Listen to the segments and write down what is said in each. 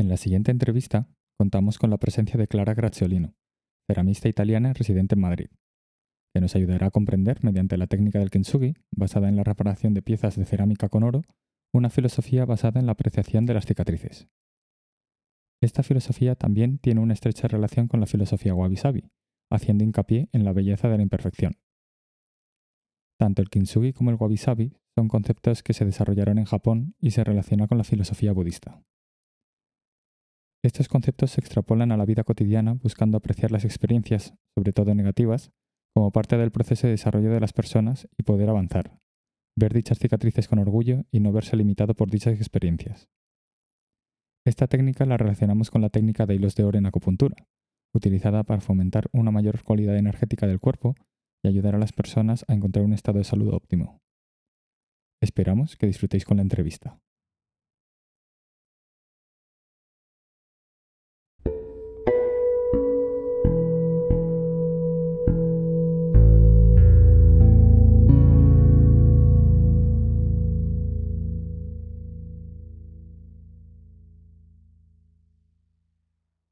En la siguiente entrevista contamos con la presencia de Clara Graziolino, ceramista italiana residente en Madrid, que nos ayudará a comprender, mediante la técnica del kintsugi, basada en la reparación de piezas de cerámica con oro, una filosofía basada en la apreciación de las cicatrices. Esta filosofía también tiene una estrecha relación con la filosofía wabi-sabi, haciendo hincapié en la belleza de la imperfección. Tanto el kintsugi como el wabi-sabi son conceptos que se desarrollaron en Japón y se relacionan con la filosofía budista. Estos conceptos se extrapolan a la vida cotidiana buscando apreciar las experiencias, sobre todo negativas, como parte del proceso de desarrollo de las personas y poder avanzar, ver dichas cicatrices con orgullo y no verse limitado por dichas experiencias. Esta técnica la relacionamos con la técnica de hilos de oro en acupuntura, utilizada para fomentar una mayor cualidad energética del cuerpo y ayudar a las personas a encontrar un estado de salud óptimo. Esperamos que disfrutéis con la entrevista.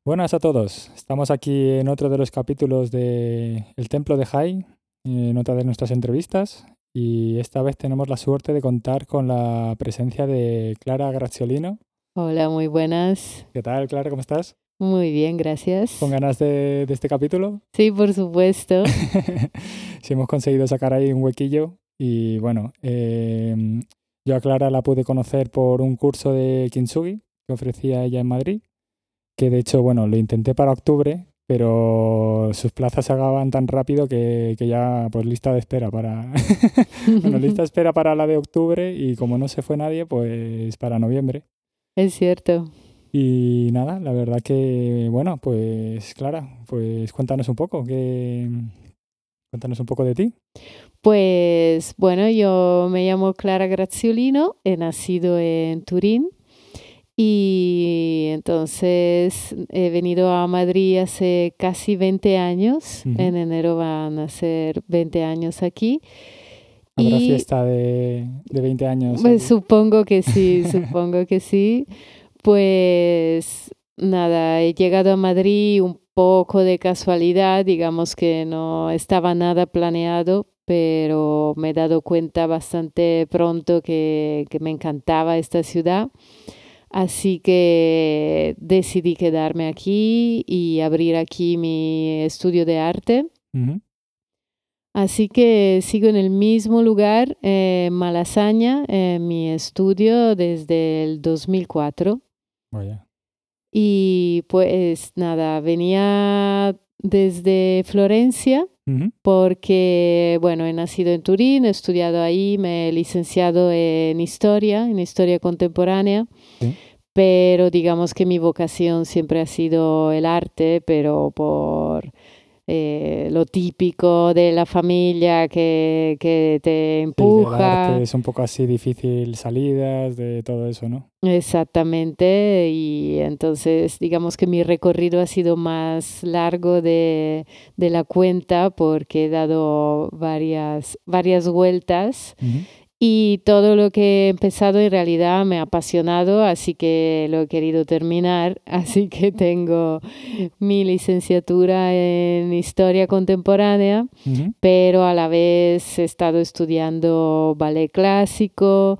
Buenas a todos. Estamos aquí en otro de los capítulos de El Templo de Jai, en otra de nuestras entrevistas. Y esta vez tenemos la suerte de contar con la presencia de Clara Graziolino. Hola, muy buenas. ¿Qué tal, Clara? ¿Cómo estás? Muy bien, gracias. ¿Con ganas de, este capítulo? Sí, por supuesto. sí, hemos conseguido sacar ahí un huequillo. Y bueno, em, yo a Clara la pude conocer por un curso de Kintsugi que ofrecía ella en Madrid que de hecho, bueno, lo intenté para octubre, pero sus plazas se acaban tan rápido que, ya, pues lista de espera para... bueno, lista de espera para la de octubre y como no se fue nadie, pues para noviembre. Es cierto. Y nada, la verdad que, bueno, pues Clara, pues cuéntanos un poco, que... Cuéntanos un poco de ti. Pues bueno, yo me llamo Clara Graziolino, he nacido en Turín y entonces he venido a Madrid hace casi 20 años. En enero van a ser 20 años aquí. ¿Habrá fiesta de, de 20 años? Pues supongo que sí, supongo que sí. Pues nada, he llegado a Madrid un poco de casualidad, digamos que no estaba nada planeado, pero me he dado cuenta bastante pronto que, que me encantaba esta ciudad. Así que decidí quedarme aquí y abrir aquí mi estudio de arte. Así que sigo en el mismo lugar, en Malasaña, en mi estudio desde el 2004. Y pues nada, venía desde Florencia porque, bueno, he nacido en Turín, he estudiado ahí, me he licenciado en historia, en historia contemporánea, pero digamos que mi vocación siempre ha sido el arte, pero por eh, lo típico de la familia que, que te empuja. es un poco así difícil salidas de todo eso, ¿no? Exactamente, y entonces digamos que mi recorrido ha sido más largo de, de la cuenta porque he dado varias, varias vueltas. Y todo lo que he empezado en realidad me ha apasionado, así que lo he querido terminar. Así que tengo mi licenciatura en historia contemporánea, pero a la vez he estado estudiando ballet clásico.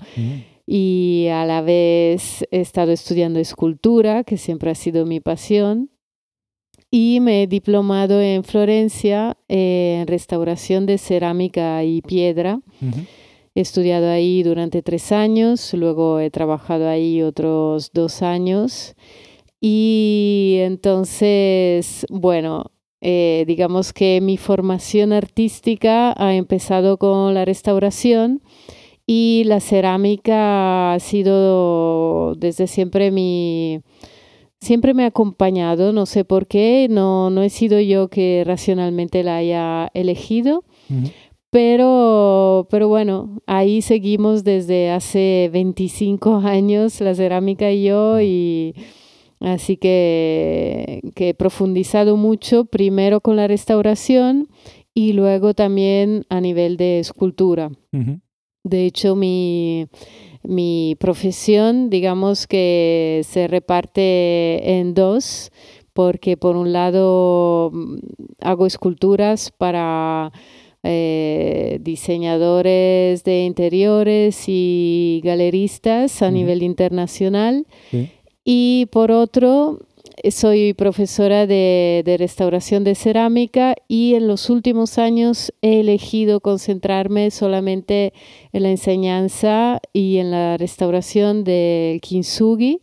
Y a la vez he estado estudiando escultura, que siempre ha sido mi pasión. Y me he diplomado en Florencia en restauración de cerámica y piedra. He estudiado ahí durante tres años, luego he trabajado ahí otros dos años. Y entonces, bueno, eh, digamos que mi formación artística ha empezado con la restauración y la cerámica ha sido desde siempre mi... Siempre me ha acompañado, no sé por qué, no, no he sido yo que racionalmente la haya elegido, pero, pero bueno, ahí seguimos desde hace 25 años la cerámica y yo y así que, que he profundizado mucho, primero con la restauración y luego también a nivel de escultura. De hecho, mi, mi profesión, digamos que se reparte en dos, porque por un lado mm, hago esculturas para eh, diseñadores de interiores y galeristas a nivel internacional. Y por otro, soy profesora de, restauración de cerámica y en los últimos años he elegido concentrarme solamente en la enseñanza y en la restauración del kintsugi,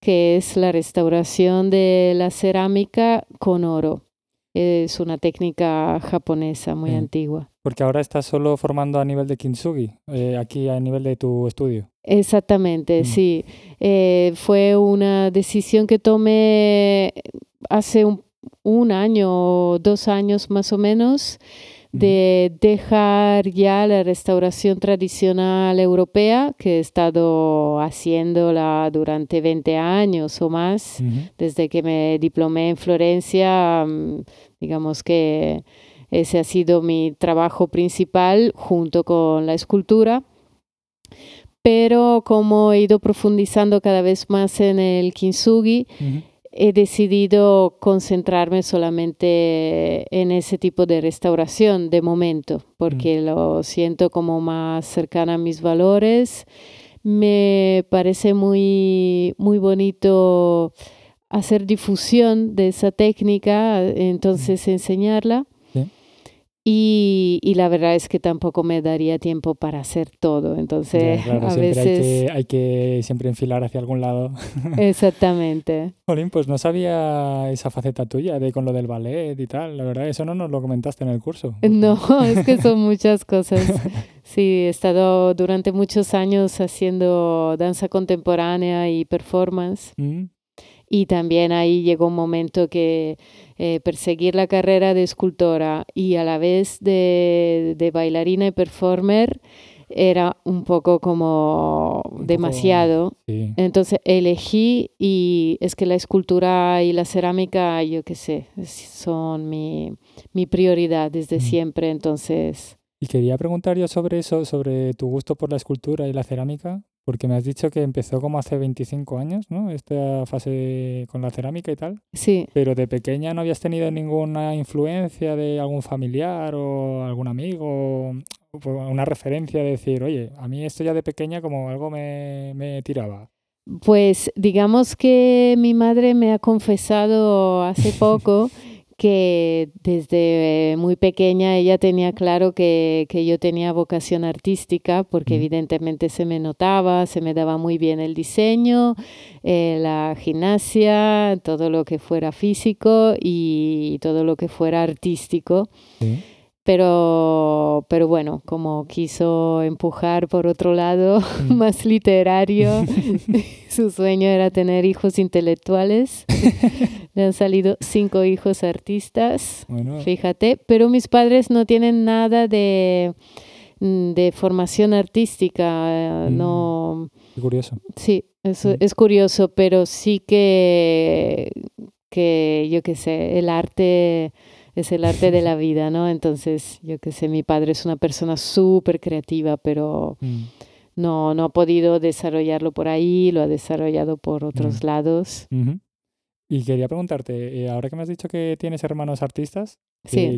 que es la restauración de la cerámica con oro. Es una técnica japonesa muy antigua. Porque ahora estás solo formando a nivel de kintsugi, eh, aquí a nivel de tu estudio. Exactamente, mm. sí. Eh, fue una decisión que tomé hace un, un año o dos años más o menos de dejar ya la restauración tradicional europea, que he estado haciéndola durante 20 años o más, desde que me diplomé en Florencia, mm, digamos que ese ha sido mi trabajo principal junto con la escultura. Pero como he ido profundizando cada vez más en el kintsugi, he decidido concentrarme solamente en ese tipo de restauración de momento, porque mm. lo siento como más cercana a mis valores. Me parece muy, muy bonito hacer difusión de esa técnica, entonces enseñarla. Y, y, la verdad es que tampoco me daría tiempo para hacer todo. Entonces, a veces. Hay que, hay que, siempre enfilar hacia algún lado. Exactamente. Jolín, pues no sabía esa faceta tuya de con lo del ballet y tal. La verdad, eso no nos lo comentaste en el curso. No, es que son muchas cosas. Sí, he estado durante muchos años haciendo danza contemporánea y performance. Mm. Y también ahí llegó un momento que eh, perseguir la carrera de escultora y a la vez de, de bailarina y performer era un poco como demasiado. Entonces elegí y es que la escultura y la cerámica, yo qué sé, son mi, mi prioridad desde mm. siempre. Entonces... Y quería preguntar yo sobre eso, sobre tu gusto por la escultura y la cerámica. Porque me has dicho que empezó como hace 25 años, ¿no? Esta fase con la cerámica y tal. Sí. Pero de pequeña no habías tenido ninguna influencia de algún familiar o algún amigo, o una referencia de decir, oye, a mí esto ya de pequeña como algo me, me tiraba. Pues digamos que mi madre me ha confesado hace poco que desde muy pequeña ella tenía claro que, que yo tenía vocación artística porque evidentemente se me notaba, se me daba muy bien el diseño, eh, la gimnasia, todo lo que fuera físico y todo lo que fuera artístico. Pero, pero bueno, como quiso empujar por otro lado, mm. más literario, su sueño era tener hijos intelectuales. Le han salido cinco hijos artistas, fíjate, pero mis padres no tienen nada de, mm, de formación artística, mm. no... curioso. Sí, eso es curioso, pero sí que, que yo qué sé, el arte es el arte de la vida, ¿no? Entonces, yo qué sé, mi padre es una persona súper creativa, pero mm. no, no ha podido desarrollarlo por ahí, lo ha desarrollado por otros mm. lados. Y quería preguntarte, eh, ahora que me has dicho que tienes hermanos artistas, sí.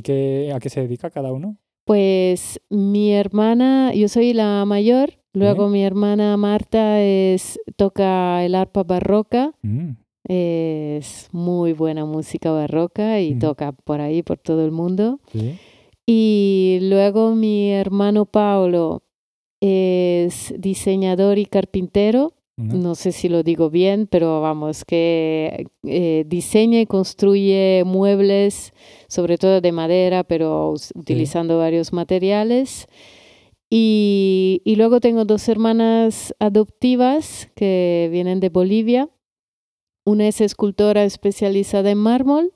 ¿a qué se dedica cada uno? Pues mi hermana, yo soy la mayor, luego mi hermana Marta es, toca el arpa barroca. Mm. Es muy buena música barroca y toca por ahí, por todo el mundo. Y luego mi hermano Paulo es diseñador y carpintero. No sé si lo digo bien, pero vamos, que eh, diseña y construye muebles, sobre todo de madera, pero utilizando varios materiales. Y, y, luego tengo dos hermanas adoptivas que vienen de Bolivia una es escultora especializada en mármol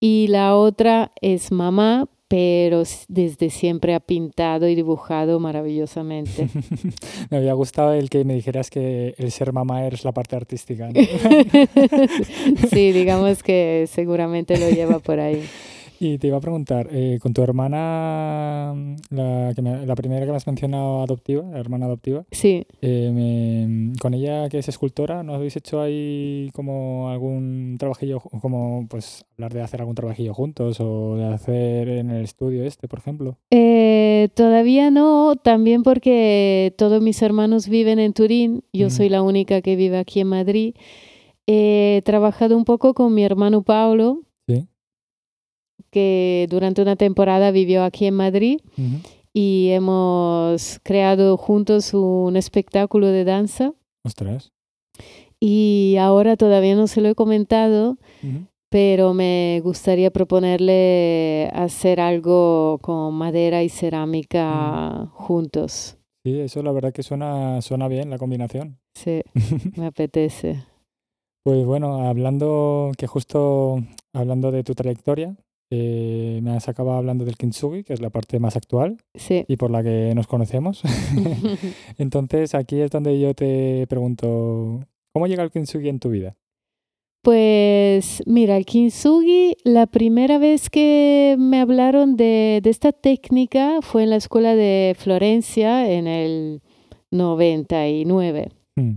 y la otra es mamá, pero desde siempre ha pintado y dibujado maravillosamente. me había gustado el que me dijeras que el ser mamá es la parte artística. sí, digamos que seguramente lo lleva por ahí. Y te iba a preguntar, eh, con tu hermana, la, que me- la primera que me has mencionado adoptiva, la hermana adoptiva, Sí, eh, me- con ella que es escultora, ¿no habéis hecho ahí como algún trabajillo, como pues hablar de hacer algún trabajillo juntos o de hacer en el estudio este, por ejemplo? Eh, todavía no, también porque todos mis hermanos viven en Turín, yo Mm. soy la única que vive aquí en Madrid. He trabajado un poco con mi hermano Paulo. Que durante una temporada vivió aquí en Madrid y hemos creado juntos un espectáculo de danza Ostras. y ahora todavía no se lo he comentado, pero me gustaría proponerle hacer algo con madera y cerámica juntos. Sí, eso la verdad que suena, suena bien la combinación. Sí, me apetece. Pues bueno, hablando, que justo hablando de tu trayectoria, eh, me has acabado hablando del kintsugi, que es la parte más actual Sí. y por la que nos conocemos. Entonces, aquí es donde yo te pregunto, ¿cómo llega el kintsugi en tu vida? Pues mira, el kintsugi, la primera vez que me hablaron de, de esta técnica fue en la escuela de Florencia en el 99. Mm,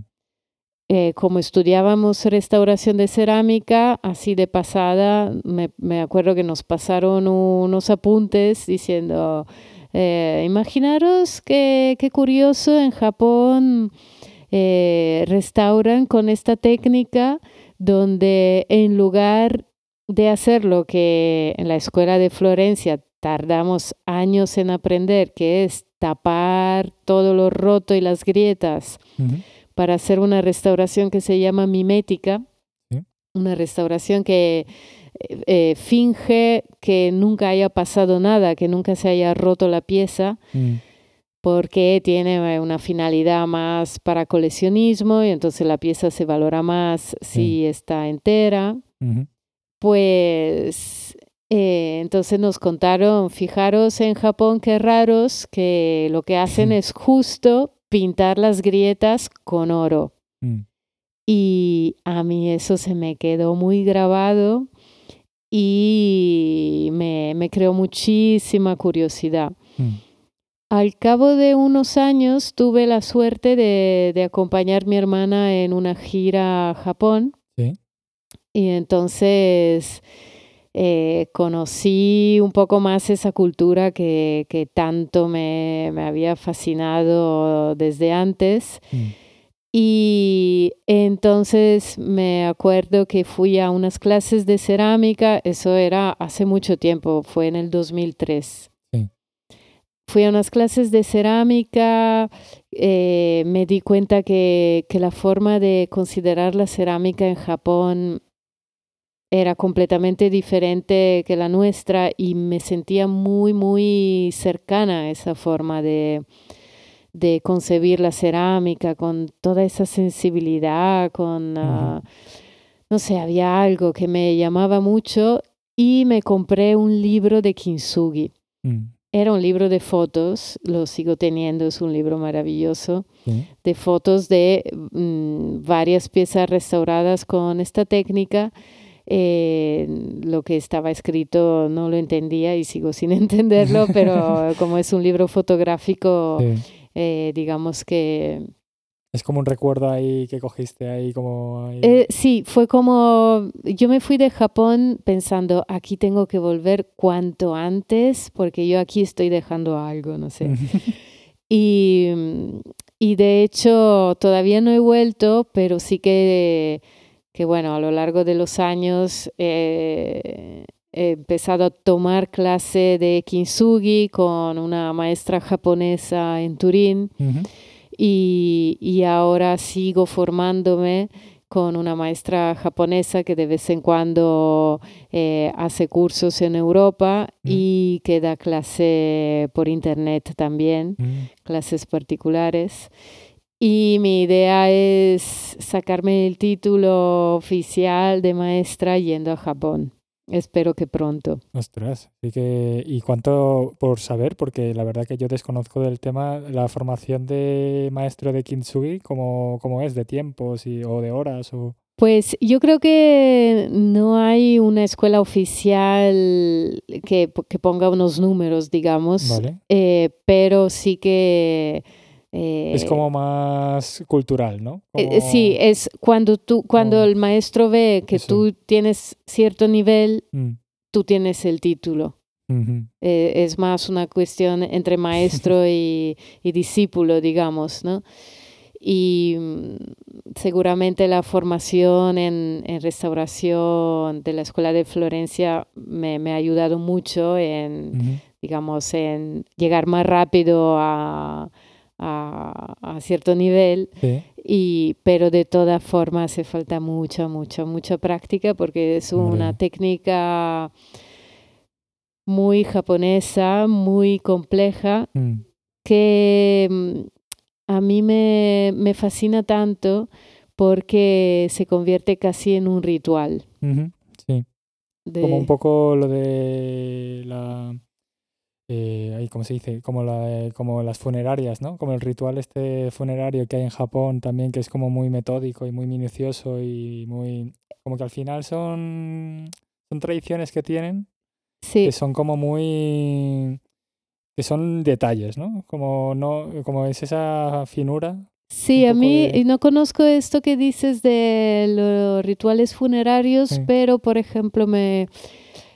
Eh, como estudiábamos restauración de cerámica, así de pasada, me, acuerdo que nos pasaron unos apuntes diciendo, eh, imaginaros qué, curioso, en Japón eh, restauran con esta técnica donde en lugar de hacer lo que en la escuela de Florencia tardamos años en aprender, que es tapar todo lo roto y las grietas, para hacer una restauración que se llama mimética, Sí. una restauración que eh, eh, finge que nunca haya pasado nada, que nunca se haya roto la pieza, mm, porque tiene eh, una finalidad más para coleccionismo y entonces la pieza se valora más si está entera. Pues eh, entonces nos contaron, fijaros en Japón qué raros, que lo que hacen Mm. es justo pintar las grietas con oro. mm. Y a mí eso se me quedó muy grabado y me, me creó muchísima curiosidad. Mm, Al cabo de unos años tuve la suerte de, de acompañar a mi hermana en una gira a Japón Sí. y entonces eh, conocí un poco más esa cultura que, que tanto me, me había fascinado desde antes. mm, Y entonces me acuerdo que fui a unas clases de cerámica, eso era hace mucho tiempo, fue en el 2003. Sí. Fui a unas clases de cerámica, eh, me di cuenta que, que la forma de considerar la cerámica en Japón era completamente diferente que la nuestra y me sentía muy, muy cercana a esa forma de, de concebir la cerámica con toda esa sensibilidad, con, ah, no sé, había algo que me llamaba mucho y me compré un libro de kintsugi. mm, Era un libro de fotos, lo sigo teniendo, es un libro maravilloso, sí, de fotos de mm, varias piezas restauradas con esta técnica. Eh, lo que estaba escrito no lo entendía y sigo sin entenderlo, pero como es un libro fotográfico, sí. eh, digamos que Es como un recuerdo ahí que cogiste ahí como... ahí- Eh, sí, fue como, yo me fui de Japón pensando, aquí tengo que volver cuanto antes, porque yo aquí estoy dejando algo, no sé. Y, y de hecho todavía no he vuelto, pero sí que, que bueno, a lo largo de los años eh, he empezado a tomar clase de kintsugi con una maestra japonesa en Turín y, y ahora sigo formándome con una maestra japonesa que de vez en cuando eh, hace cursos en Europa Mm. y que da clase por internet también, mm. clases particulares. Y mi idea es sacarme el título oficial de maestra yendo a Japón. Espero que pronto. Ostras, así que, ¿y cuánto por saber? Porque la verdad que yo desconozco del tema, la formación de maestro de Kintsugi, ¿cómo, cómo es? ¿De tiempos y, o de horas? O... Pues yo creo que no hay una escuela oficial que, que ponga unos números, digamos, Vale. eh, pero sí que... eh, Es como más cultural, ¿no? eh, sí, es cuando tú, cuando como- el maestro ve que tú tienes cierto nivel, Mm, tú tienes el título. Eh, es más una cuestión entre maestro y, y discípulo, digamos, ¿no? Y mm, seguramente la formación en, en restauración de la Escuela de Florencia me, me ha ayudado mucho en, digamos, en llegar más rápido a, a- a cierto nivel. Sí. Y, pero de todas formas hace falta mucha, mucha, mucha práctica porque es una técnica muy japonesa, muy compleja, Mm, que mm, a mí me, me fascina tanto porque se convierte casi en un ritual. Sí. De, Como un poco lo de la... eh, ¿cómo se dice? Como, la, eh, como las funerarias, ¿no? Como el ritual este funerario que hay en Japón también, que es como muy metódico y muy minucioso y muy... Como que al final son, son tradiciones que tienen sí, que son como muy... que son detalles, ¿no? Como, no, como es esa finura. sí, a mí de- no conozco esto que dices de los rituales funerarios, Sí. pero por ejemplo me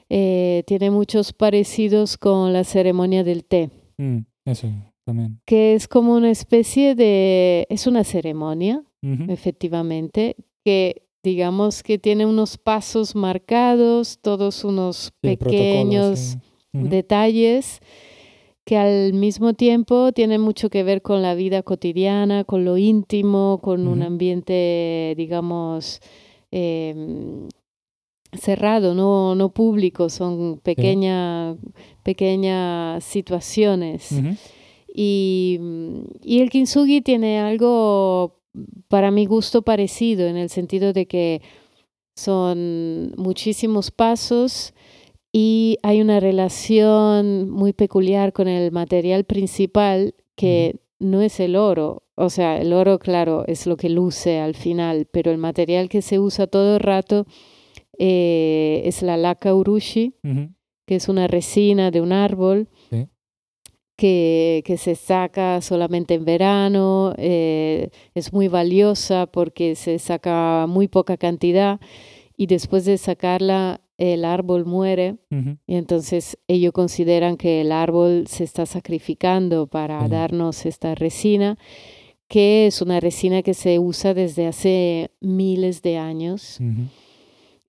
eh, tiene muchos parecidos con la ceremonia del té. Mm, eso también. que es como una especie de, es una ceremonia, efectivamente, que digamos que tiene unos pasos marcados, todos unos sí, pequeños sí. Detalles que al mismo tiempo tienen mucho que ver con la vida cotidiana, con lo íntimo, con un ambiente, digamos, em, cerrado, no, no público, son pequeña, pequeñas situaciones. Y, mm, y el kintsugi tiene algo, para mi gusto, parecido, en el sentido de que son muchísimos pasos y hay una relación muy peculiar con el material principal que no es el oro. O sea, el oro, claro, es lo que luce al final, pero el material que se usa todo el rato eh, es la laca urushi, que es una resina de un árbol Sí. que, que se saca solamente en verano, eh, es muy valiosa porque se saca muy poca cantidad y después de sacarla el árbol muere. Y entonces ellos consideran que el árbol se está sacrificando para darnos esta resina, que es una resina que se usa desde hace miles de años.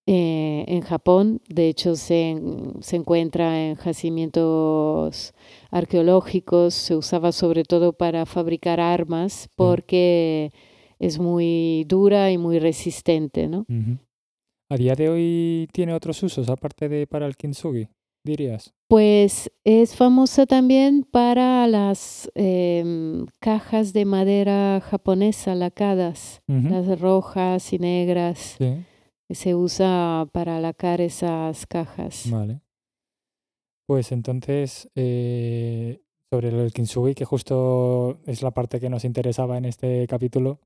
Eh, en Japón. De hecho, se, se encuentra en yacimientos arqueológicos. Se usaba sobre todo para fabricar armas porque es muy dura y muy resistente, ¿no? ¿A día de hoy tiene otros usos aparte de para el kintsugi, dirías? Pues es famosa también para las em, cajas de madera japonesa lacadas, las rojas y negras. Sí, Se usa para lacar esas cajas. vale. Pues entonces, eh, sobre el kintsugi, que justo es la parte que nos interesaba en este capítulo,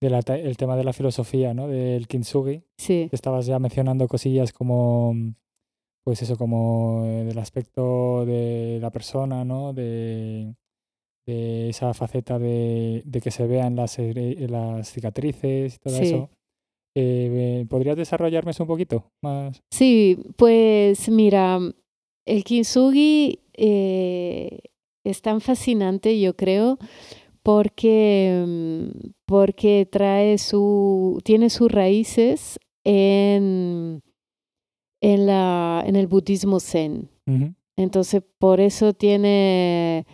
de la te- el tema de la filosofía, ¿no? Del kintsugi. Sí, Estabas ya mencionando cosillas como, pues eso, como del aspecto de la persona, ¿no? De, de esa faceta de, de que se vean las, eh, las cicatrices y todo Sí. eso. Eh, ¿podrías desarrollarme eso un poquito más? Sí, pues mira, el kintsugi eh, es tan fascinante, yo creo, porque, mm, porque trae su, tiene sus raíces en, en, la, en el budismo zen. Entonces, por eso tiene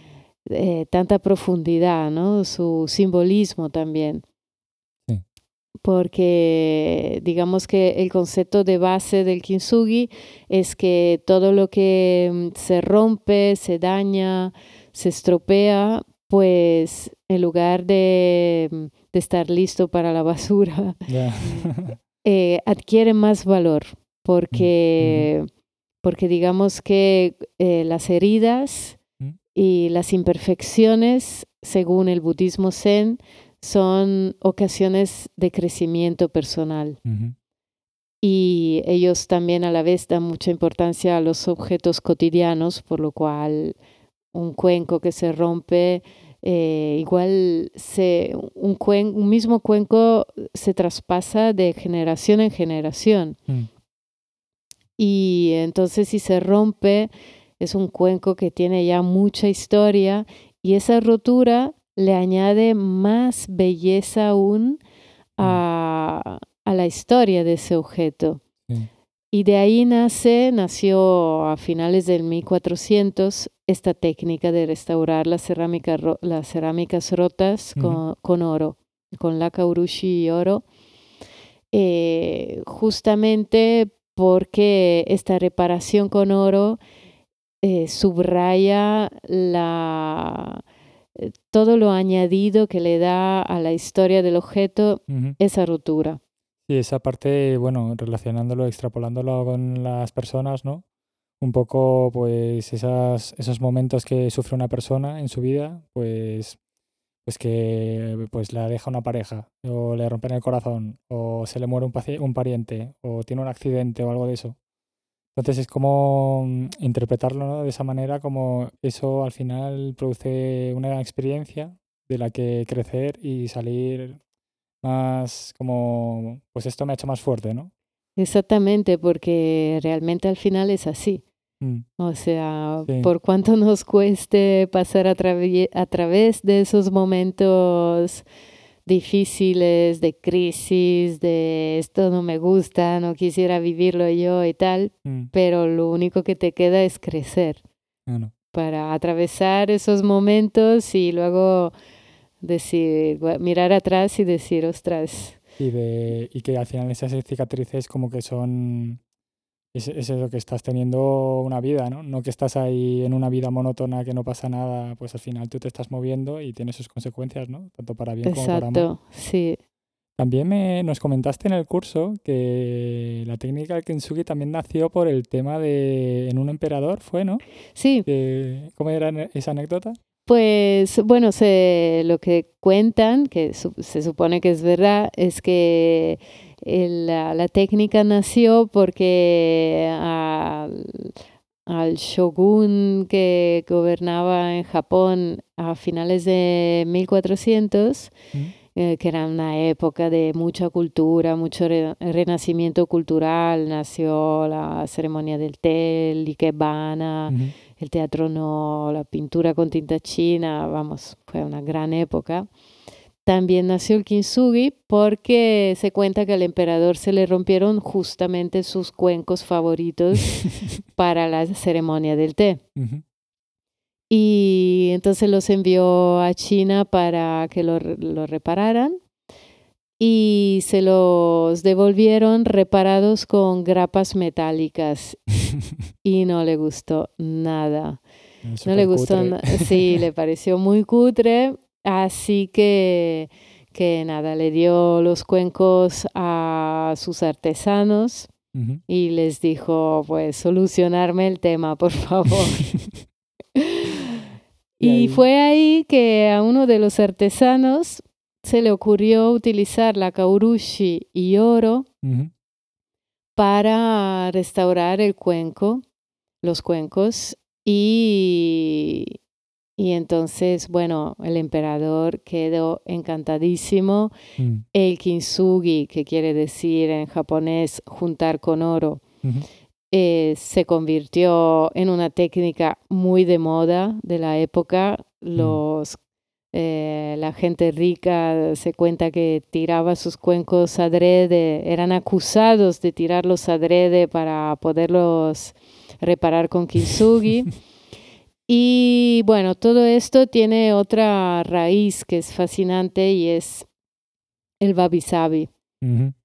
eh, tanta profundidad, ¿no? Su simbolismo también. Porque digamos que el concepto de base del kintsugi es que todo lo que mm, se rompe, se daña, se estropea, pues en lugar de, mm, de estar listo para la basura, eh, adquiere más valor porque, porque digamos que eh, las heridas y las imperfecciones, según el budismo zen, son ocasiones de crecimiento personal. Y ellos también a la vez dan mucha importancia a los objetos cotidianos, por lo cual un cuenco que se rompe, eh, igual se, un, un, mismo cuenco se traspasa de generación en generación. Mm. Y entonces si se rompe, es un cuenco que tiene ya mucha historia y esa rotura le añade más belleza aún mm. a, la historia de ese objeto. Y de ahí nace, nació a finales del 1400 esta técnica de restaurar las, las cerámicas rotas con, oro, con la kaurushi y oro, eh, justamente porque esta reparación con oro eh, subraya la, todo lo añadido que le da a la historia del objeto esa ruptura. Sí, esa parte, bueno, relacionándolo, extrapolándolo con las personas, ¿no? Un poco, pues, esas, esos momentos que sufre una persona en su vida, pues, pues que pues la deja una pareja, o le rompen el corazón, o se le muere un, un pariente, o tiene un accidente o algo de eso. Entonces es como mm, interpretarlo de esa manera, como eso al final produce una experiencia de la que crecer y salir más como, pues esto me ha hecho más fuerte, ¿no? Exactamente, porque realmente al final es así. Mm. O sea, por cuánto nos cueste pasar a, a través de esos momentos difíciles, de crisis, de esto no me gusta, no quisiera vivirlo yo y tal, mm. pero lo único que te queda es crecer para atravesar esos momentos y luego decir, mirar atrás y decir, ostras. Y, de, y que al final esas cicatrices como que son es, es lo que estás teniendo una vida, ¿no? No que estás ahí en una vida monótona que no pasa nada, pues al final tú te estás moviendo y tiene sus consecuencias, ¿no? Tanto para bien como para mal. Exacto, sí. También me, nos comentaste en el curso que la técnica del kintsugi también nació por el tema de en un emperador, ¿fue, no? Sí. ¿Cómo era esa anécdota? Pues bueno, se, lo que cuentan, que se supone que es verdad, es que la, técnica nació porque al, shogun que gobernaba en Japón a finales de 1400, eh, que era una época de mucha cultura, mucho renacimiento cultural, nació la ceremonia del té, el ikebana, el teatro no, la pintura con tinta china, vamos, fue una gran época. También nació el kintsugi porque se cuenta que al emperador se le rompieron justamente sus cuencos favoritos para la ceremonia del té. Y entonces los envió a China para que lo, lo repararan y se los devolvieron reparados con grapas metálicas y no le gustó nada. No le gustó, sí, le pareció muy cutre Así que, que nada, le dio los cuencos a sus artesanos y les dijo, pues, solucionarme el tema, por favor. y, fue ahí que a uno de los artesanos se le ocurrió utilizar la kaurushi y oro para restaurar el cuenco, los cuencos, y, y entonces, bueno, el emperador quedó encantadísimo. Mm. El kintsugi, que quiere decir en japonés juntar con oro, eh, se convirtió en una técnica muy de moda de la época. Mm. Los, eh, la gente rica se cuenta que tiraba sus cuencos adrede, eran acusados de tirarlos adrede para poderlos reparar con kintsugi. Y bueno, todo esto tiene otra raíz que es fascinante y es el Babi Sabi.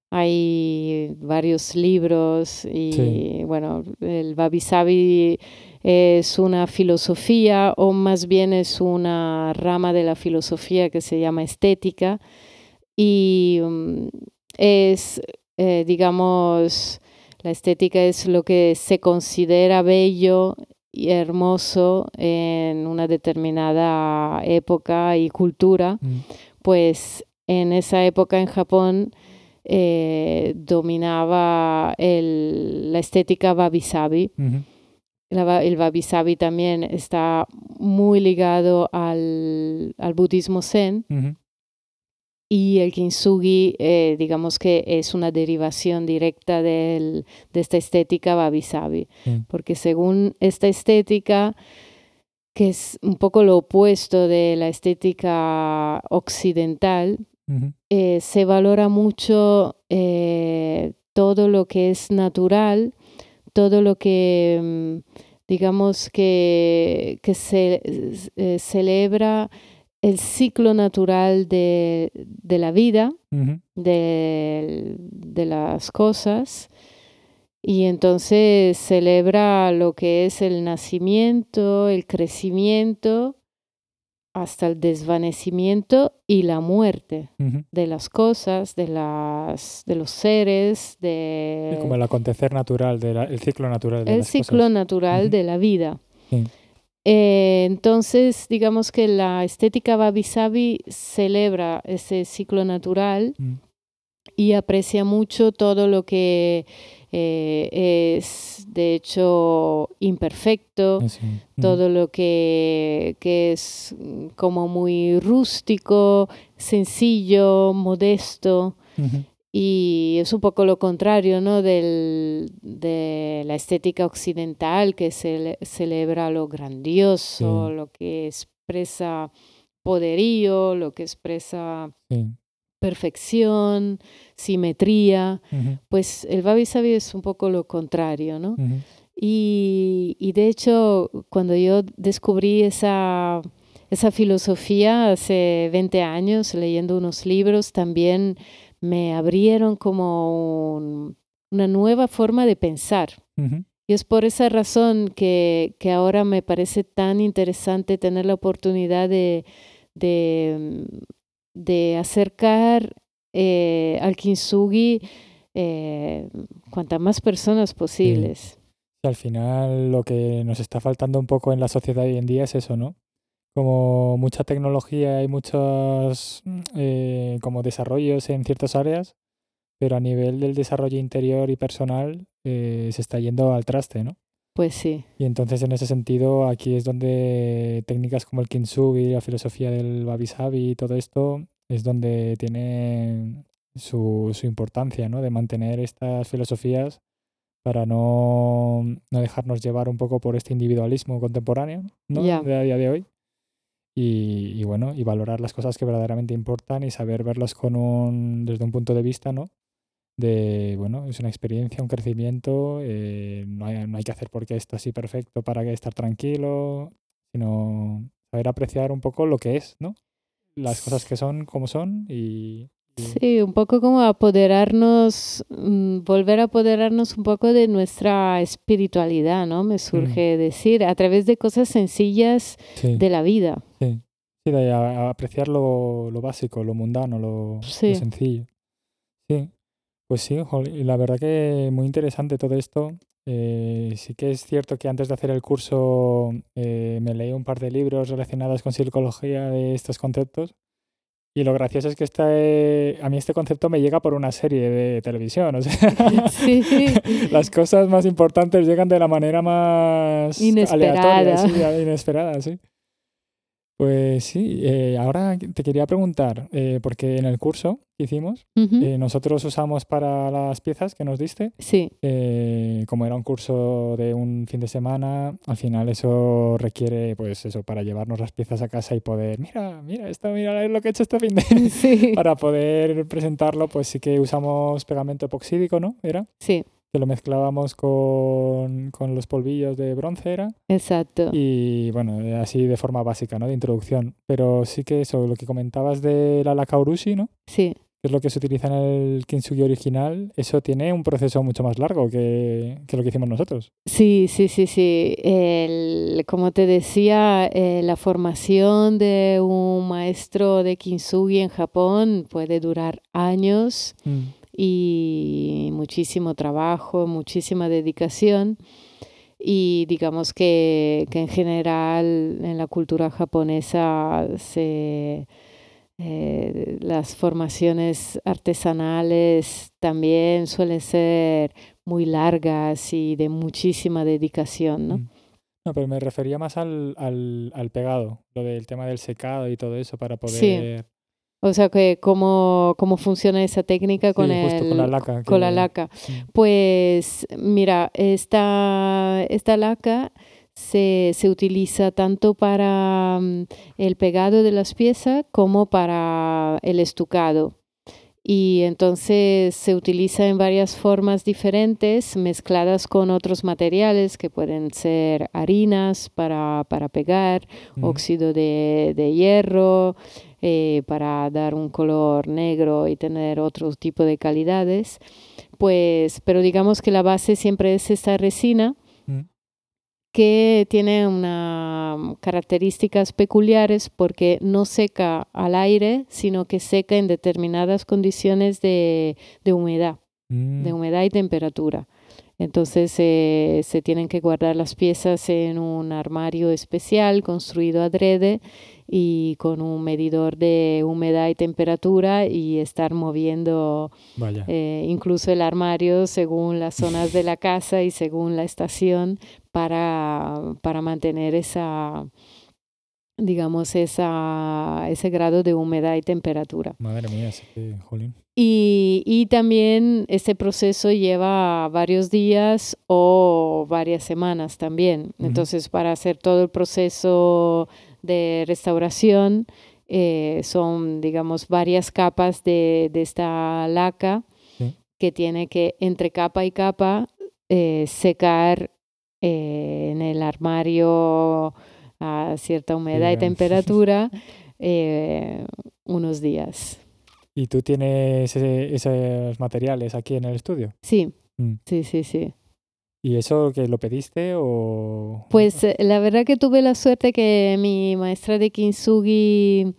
Hay varios libros y bueno, el Babi Sabi es una filosofía o más bien es una rama de la filosofía que se llama estética y mm, es, eh, digamos, la estética es lo que se considera bello hermoso en una determinada época y cultura, mm. pues en esa época en Japón eh, dominaba el, la estética wabi-sabi. La el wabi-sabi también está muy ligado al, al budismo zen. Y el kintsugi, eh, digamos que es una derivación directa del- de esta estética wabi-sabi. Sí. Porque según esta estética, que es un poco lo opuesto de la estética occidental, eh, se valora mucho eh, todo lo que es natural, todo lo que, mm, digamos, que, que se celebra el ciclo natural de, de la vida, de, de las cosas, y entonces celebra lo que es el nacimiento, el crecimiento, hasta el desvanecimiento y la muerte de las cosas, de, las, de los seres, de como el acontecer natural, de la- el ciclo natural de el las ciclo cosas. natural de la vida. Sí. Eh, entonces, digamos que la estética wabi-sabi celebra ese ciclo natural Mm. y aprecia mucho todo lo que eh, es, de hecho, imperfecto. Ujú. todo lo que, que es mm, como muy rústico, sencillo, modesto. Y es un poco lo contrario, ¿no? Del, de la estética occidental que cele- celebra lo grandioso, Sí. lo que expresa poderío, lo que expresa Sí. perfección, simetría. Ujú. Pues el Babi Sabi es un poco lo contrario, ¿no? Ujú. Y, y de hecho, cuando yo descubrí esa, esa filosofía hace 20 años, leyendo unos libros, también me abrieron como un- una nueva forma de pensar. Y es por esa razón que, que ahora me parece tan interesante tener la oportunidad de, de, de acercar eh, al kintsugi eh, cuantas más personas posibles. Y al final lo que nos está faltando un poco en la sociedad hoy en día es eso, ¿no? Como mucha tecnología y muchos eh, como desarrollos en ciertas áreas, pero a nivel del desarrollo interior y personal eh, se está yendo al traste, ¿no? Pues sí, Y entonces en ese sentido aquí es donde técnicas como el kintsugi, la filosofía del wabi-sabi y todo esto es donde tiene su, su importancia, ¿no? De mantener estas filosofías para no, no dejarnos llevar un poco por este individualismo contemporáneo, ¿no? Ya. De a día de hoy. Y, y bueno, y valorar las cosas que verdaderamente importan y saber verlas con un, desde un punto de vista, ¿no? De, bueno, es una experiencia, un crecimiento, eh, no, hay, no hay que hacer porque esto así perfecto para estar tranquilo, sino saber apreciar un poco lo que es, ¿no? Las cosas que son como son y... sí, un poco como apoderarnos, mm, volver a apoderarnos un poco de nuestra espiritualidad, ¿no? Me surge decir, a través de cosas sencillas sí, de la vida. sí. Sí, de a- a apreciar lo, lo básico, lo mundano, lo, sencillo. Sí, pues sí, la verdad que muy interesante todo esto. Eh, sí que es cierto que antes de hacer el curso eh, me leí un par de libros relacionados con psicología de estos conceptos. Y lo gracioso es que este, a mí este concepto me llega por una serie de televisión. O sea, Sí. las cosas más importantes llegan de la manera más Inesperada. aleatoria, sí, inesperada, sí. Pues sí, eh, ahora te quería preguntar, eh, porque en el curso que hicimos, eh, nosotros usamos para las piezas que nos diste, Sí, eh, como era un curso de un fin de semana, al final eso requiere, pues eso, para llevarnos las piezas a casa y poder, mira, mira esto, mira lo que he hecho este fin de... sí, para poder presentarlo, pues sí que usamos pegamento epoxídico, ¿no? Era, sí, que lo mezclábamos con, con los polvillos de bronce, era. exacto. Y bueno, así de forma básica, ¿no? De introducción. Pero sí que eso, lo que comentabas de la laca urushi, ¿no? Sí, Que es lo que se utiliza en el kintsugi original, eso tiene un proceso mucho más largo que, que lo que hicimos nosotros. sí, sí, sí, sí. El- como te decía, eh, la formación de un maestro de kintsugi en Japón puede durar años y muchísimo trabajo, muchísima dedicación. Y digamos que, que en general en la cultura japonesa se, eh, las formaciones artesanales también suelen ser muy largas y de muchísima dedicación, ¿no? Mm. No, pero me refería más al, al, al pegado, lo del tema del secado y todo eso para poder... Sí. O sea, que cómo, cómo funciona esa técnica con, Sí, el, con la laca. con la que- laca. Pues mira, esta, esta laca se, se utiliza tanto para mm, el pegado de las piezas como para el estucado. Y entonces se utiliza en varias formas diferentes, mezcladas con otros materiales que pueden ser harinas para, para pegar, óxido de, de hierro eh, para dar un color negro y tener otro tipo de calidades. Pues, pero digamos que la base siempre es esta resina Mm. que tiene unas características peculiares porque no seca al aire, sino que seca en determinadas condiciones de, de humedad de Mm. humedad y temperatura. Entonces eh, se tienen que guardar las piezas en un armario especial construido adrede y con un medidor de humedad y temperatura y estar moviendo eh, incluso el armario según las zonas de la casa y según la estación para, para mantener esa, digamos, esa, ese grado de humedad y temperatura. Madre mía, sí jolín. Y, y también este proceso lleva varios días o varias semanas también. Entonces, para hacer todo el proceso de restauración, eh, son, digamos, varias capas de, de esta laca Sí. que tiene que, entre capa y capa, eh, secar eh, en el armario a cierta humedad y temperatura unos días. ¿Y tú tienes ese- esos materiales aquí en el estudio? Sí, Mm. sí, sí, sí. ¿Y eso que lo pediste o...? Pues eh, la verdad que tuve la suerte que mi maestra de kintsugi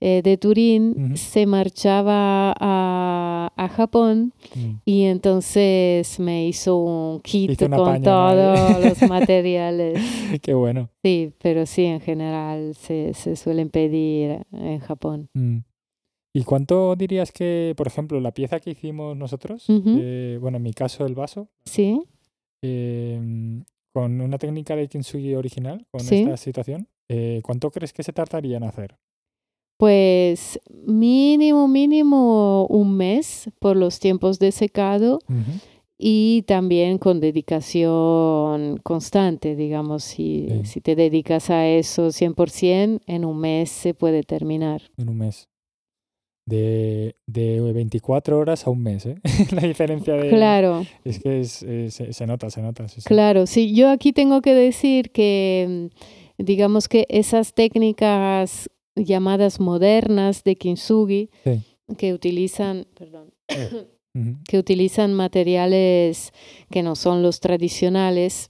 eh, de Turín se marchaba a, a Japón Mm. y entonces me hizo un kit Hizo con todos los materiales. Qué bueno. Sí, pero sí, en general se, se suelen pedir en Japón. Mm. ¿Y cuánto dirías que, por ejemplo, la pieza que hicimos nosotros, eh, bueno, en mi caso el vaso, Sí, em, con una técnica de kintsugi original, con Sí. esta situación, eh, ¿cuánto crees que se tardaría en hacer? pues mínimo, mínimo un mes por los tiempos de secado. Y también con dedicación constante, digamos, si, Sí. si te dedicas a eso 100%, en un mes se puede terminar. En un mes. De, de 24 horas a un mes, ¿eh? La diferencia de... Claro, Es que es- eh, se, se nota, se nota. sí, sí. claro. Sí, yo aquí tengo que decir que, mm, digamos que esas técnicas llamadas modernas de kintsugi, Sí. que utilizan, perdón, que utilizan materiales que no son los tradicionales,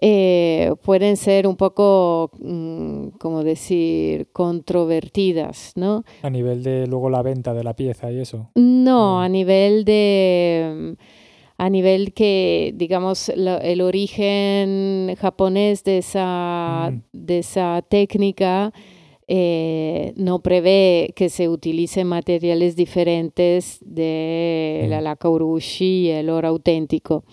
eh, pueden ser un poco, mm, como decir, controvertidas, ¿no? A nivel de luego la venta de la pieza y eso. No, Mm. a nivel de, a nivel que, digamos, lo- el origen japonés de esa, Mm. de esa técnica eh, no prevé que se utilicen materiales diferentes de la Sí. laca urushi y el oro auténtico.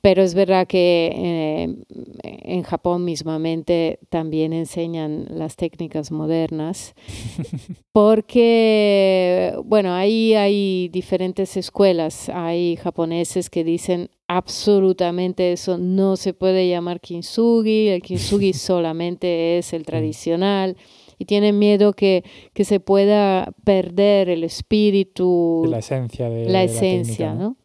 Pero es verdad que eh, en Japón mismamente también enseñan las técnicas modernas porque, bueno, ahí hay diferentes escuelas. Hay japoneses que dicen absolutamente eso no se puede llamar kintsugi, el kintsugi solamente es el tradicional. Y tienen miedo que, que se pueda perder el espíritu, la esencia de la esencia, técnica, ¿no?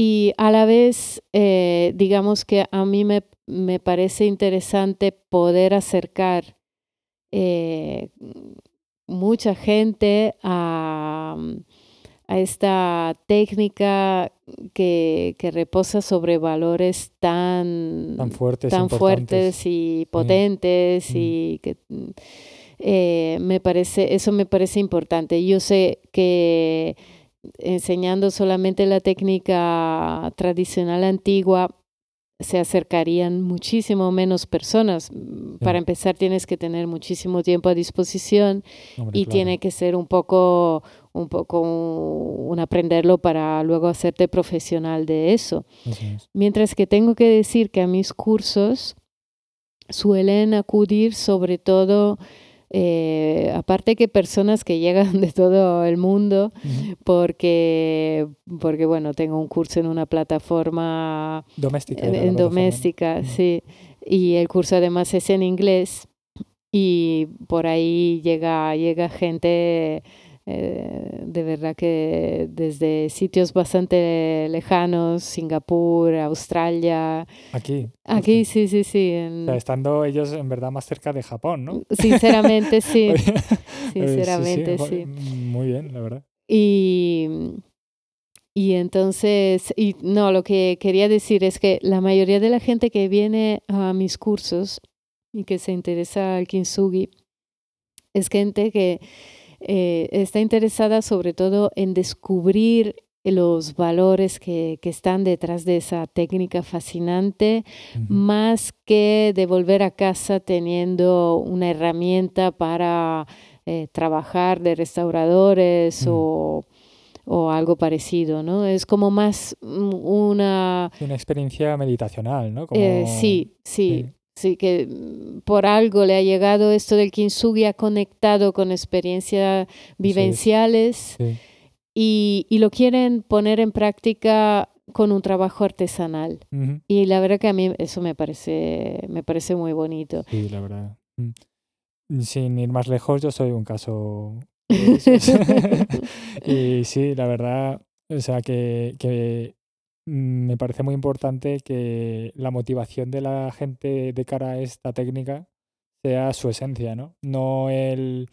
Y a la vez, eh, digamos que a mí me, me parece interesante poder acercar eh, mucha gente a, a esta técnica que, que reposa sobre valores tan, Tan fuertes, tan fuertes y potentes Mm. y que eh, me parece eso me parece importante. Yo sé que enseñando solamente la técnica tradicional antigua se acercarían muchísimo menos personas. Para empezar, tienes que tener muchísimo tiempo a disposición y tiene que ser un poco, un poco un aprenderlo para luego hacerte profesional de eso. Mientras que tengo que decir que a mis cursos suelen acudir sobre todo eh, aparte que personas que llegan de todo el mundo, porque, porque, bueno, tengo un curso en una plataforma doméstica, en, doméstica, sí, y el curso además es en inglés. Y por ahí llega, llega gente eh, de verdad que desde sitios bastante lejanos, Singapur, Australia. Aquí. Aquí, sí, sí, sí. estando ellos en verdad más cerca de Japón, ¿no? Sinceramente, sí. Sinceramente, sí, Muy bien, la verdad. Y, y entonces, y no, lo que quería decir es que la mayoría de la gente que viene a mis cursos y que se interesa al kintsugi es gente que eh, está interesada sobre todo en descubrir los valores que, que, están detrás de esa técnica fascinante, más que de volver a casa teniendo una herramienta para eh, trabajar de restauradores o, o, algo parecido, ¿no? Es como más una... Una experiencia meditacional, ¿no? Eh, sí, sí, Sí, que mm, por algo le ha llegado esto del kintsugi, ha conectado con experiencias vivenciales Y, y, lo quieren poner en práctica con un trabajo artesanal. Y la verdad que a mí eso me parece, me parece muy bonito. Sí, la verdad. Mm. Sin ir más lejos, yo soy un caso. y sí, la verdad, o sea, que, que me parece muy importante que la motivación de la gente de cara a esta técnica sea su esencia, ¿no? No el,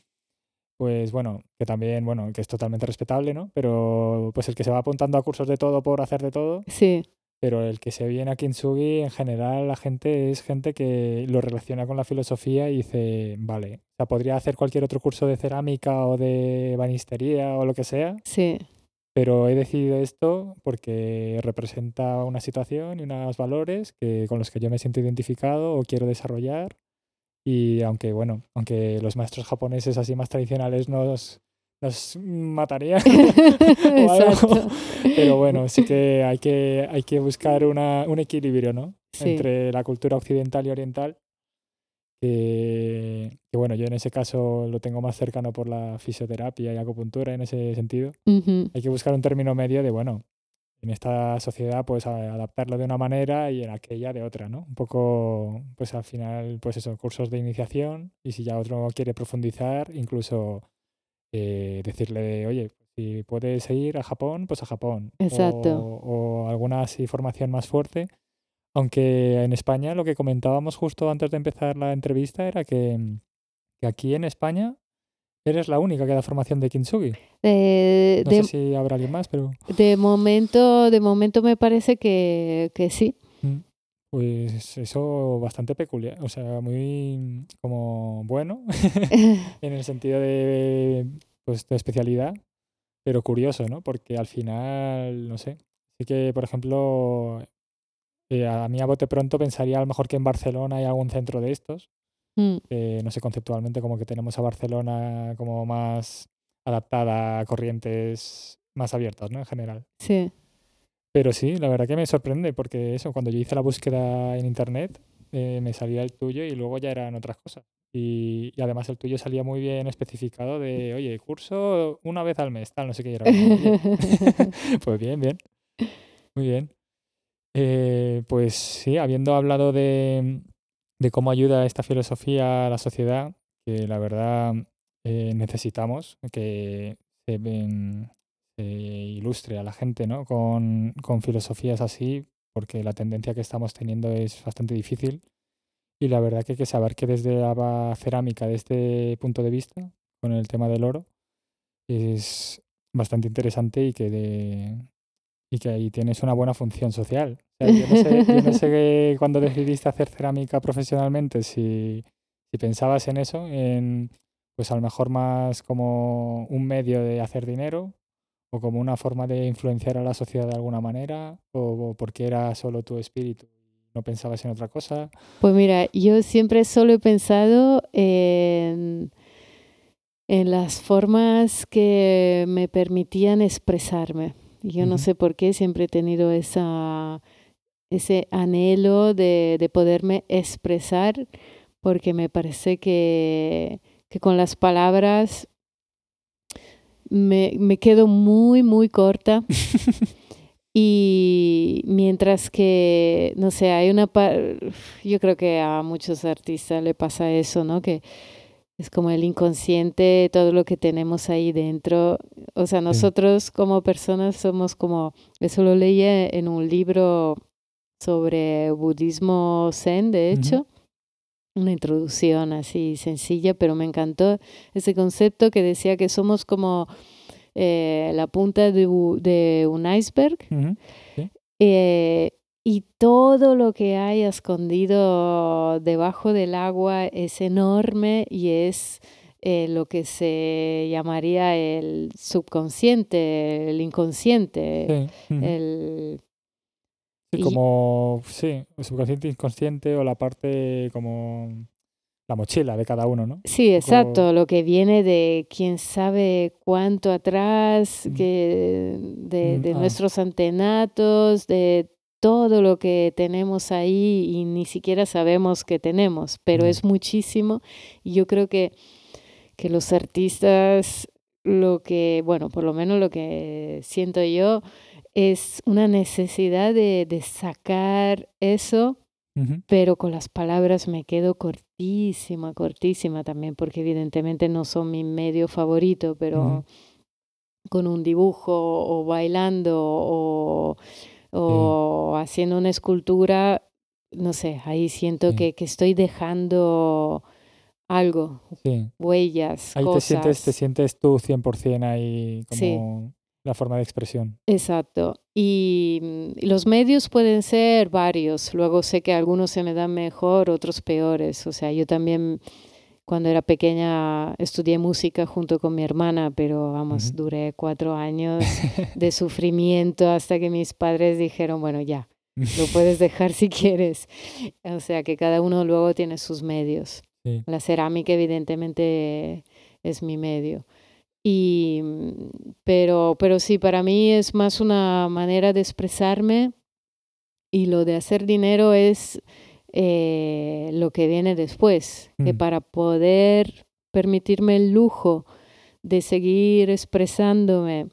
pues bueno, que también, bueno, que es totalmente respetable, ¿no? Pero pues el que se va apuntando a cursos de todo por hacer de todo. Sí. Pero el que se viene a Kintsugi, en general, la gente es gente que lo relaciona con la filosofía y dice, vale, o sea, podría hacer cualquier otro curso de cerámica o de banistería o lo que sea. Sí. Pero he decidido esto porque representa una situación y unos valores que, con los que yo me siento identificado o quiero desarrollar. Y aunque, bueno, aunque los maestros japoneses así más tradicionales nos, nos matarían o algo, pero bueno, sí que hay que, hay que buscar una, un equilibrio, ¿no? Entre la cultura occidental y oriental que, bueno, yo en ese caso lo tengo más cercano por la fisioterapia y acupuntura en ese sentido. Hay que buscar un término medio de, bueno, en esta sociedad pues adaptarlo de una manera y en aquella de otra, ¿no? Un poco, pues al final, pues eso, cursos de iniciación y si ya otro quiere profundizar, incluso eh, decirle, oye, si puedes ir a Japón, pues a Japón. Exacto. O, o alguna así formación más fuerte aunque en España lo que comentábamos justo antes de empezar la entrevista era que, aquí en España eres la única que da formación de kintsugi. Eh, no sé si habrá alguien más, pero... De momento, de momento me parece que, sí. Mm, pues eso bastante peculiar, o sea, muy como bueno en el sentido de, pues, de especialidad, pero curioso, ¿no? Porque al final, no sé, sí que, por ejemplo, eh, a mí a bote pronto pensaría a lo mejor que en Barcelona hay algún centro de estos. Mm. no sé, conceptualmente como que tenemos a Barcelona como más adaptada a corrientes más abiertas, ¿no? En general. Sí. Pero sí, la verdad que me sorprende porque eso, cuando yo hice la búsqueda en internet, eh, me salía el tuyo y luego ya eran otras cosas. Y, además el tuyo salía muy bien especificado de, oye, curso una vez al mes, tal, no sé qué. Era. pues bien, bien. Muy bien. Eh, pues sí, habiendo hablado de, cómo ayuda esta filosofía a la sociedad, que la verdad eh, necesitamos que se, ilustre a la gente ¿no? con, filosofías así, porque la tendencia que estamos teniendo es bastante difícil. Y la verdad que que saber que desde la cerámica, de este punto de vista, con el tema del oro, es bastante interesante y que, de, y que ahí tienes una buena función social yo no sé, cuando decidiste hacer cerámica profesionalmente, si, si pensabas en eso, en pues a lo mejor más como un medio de hacer dinero o como una forma de influenciar a la sociedad de alguna manera o, porque era solo tu espíritu no pensabas en otra cosa? Pues mira, yo siempre solo he pensado en, en las formas que me permitían expresarme. Yo no sé por qué siempre he tenido esa, ese anhelo de, de poderme expresar, porque me parece que, que con las palabras me, me quedo muy, muy corta. Y mientras que, no sé, hay una... Yo creo que a muchos artistas le pasa eso, ¿no? Que es como el inconsciente, todo lo que tenemos ahí dentro. O sea, nosotros como personas somos como... Eso lo leí en un libro sobre budismo zen, de hecho. Una introducción así sencilla, pero me encantó ese concepto que decía que somos como eh, la punta de, un iceberg. Eh, y todo lo que hay escondido debajo del agua es enorme y es eh, lo que se llamaría el subconsciente, el inconsciente. el, como, sí, el subconsciente inconsciente o la parte como la mochila de cada uno, ¿no? Sí, exacto, lo que viene de quién sabe cuánto atrás, que de, de ah. nuestros antenatos, de todo lo que tenemos ahí y ni siquiera sabemos que tenemos, pero es muchísimo. Y yo creo que, que los artistas, lo que, bueno, por lo menos lo que siento yo, es una necesidad de, de sacar eso pero con las palabras me quedo cortísima, cortísima también, porque evidentemente no son mi medio favorito, pero con un dibujo o bailando o, o haciendo una escultura, no sé, ahí siento que, que, estoy dejando algo, huellas, ahí cosas. te sientes, te sientes tú 100% ahí como la forma de expresión. Exacto. Y mm, los medios pueden ser varios. Luego sé que algunos se me dan mejor, otros peores. O sea, yo también cuando era pequeña estudié música junto con mi hermana, pero vamos, duré cuatro años de sufrimiento hasta que mis padres dijeron, bueno, ya, lo puedes dejar si quieres. O sea, que cada uno luego tiene sus medios. La cerámica evidentemente es mi medio. Y, pero, pero sí, para mí es más una manera de expresarme y lo de hacer dinero es eh, lo que viene después, que mm. para poder permitirme el lujo de seguir expresándome,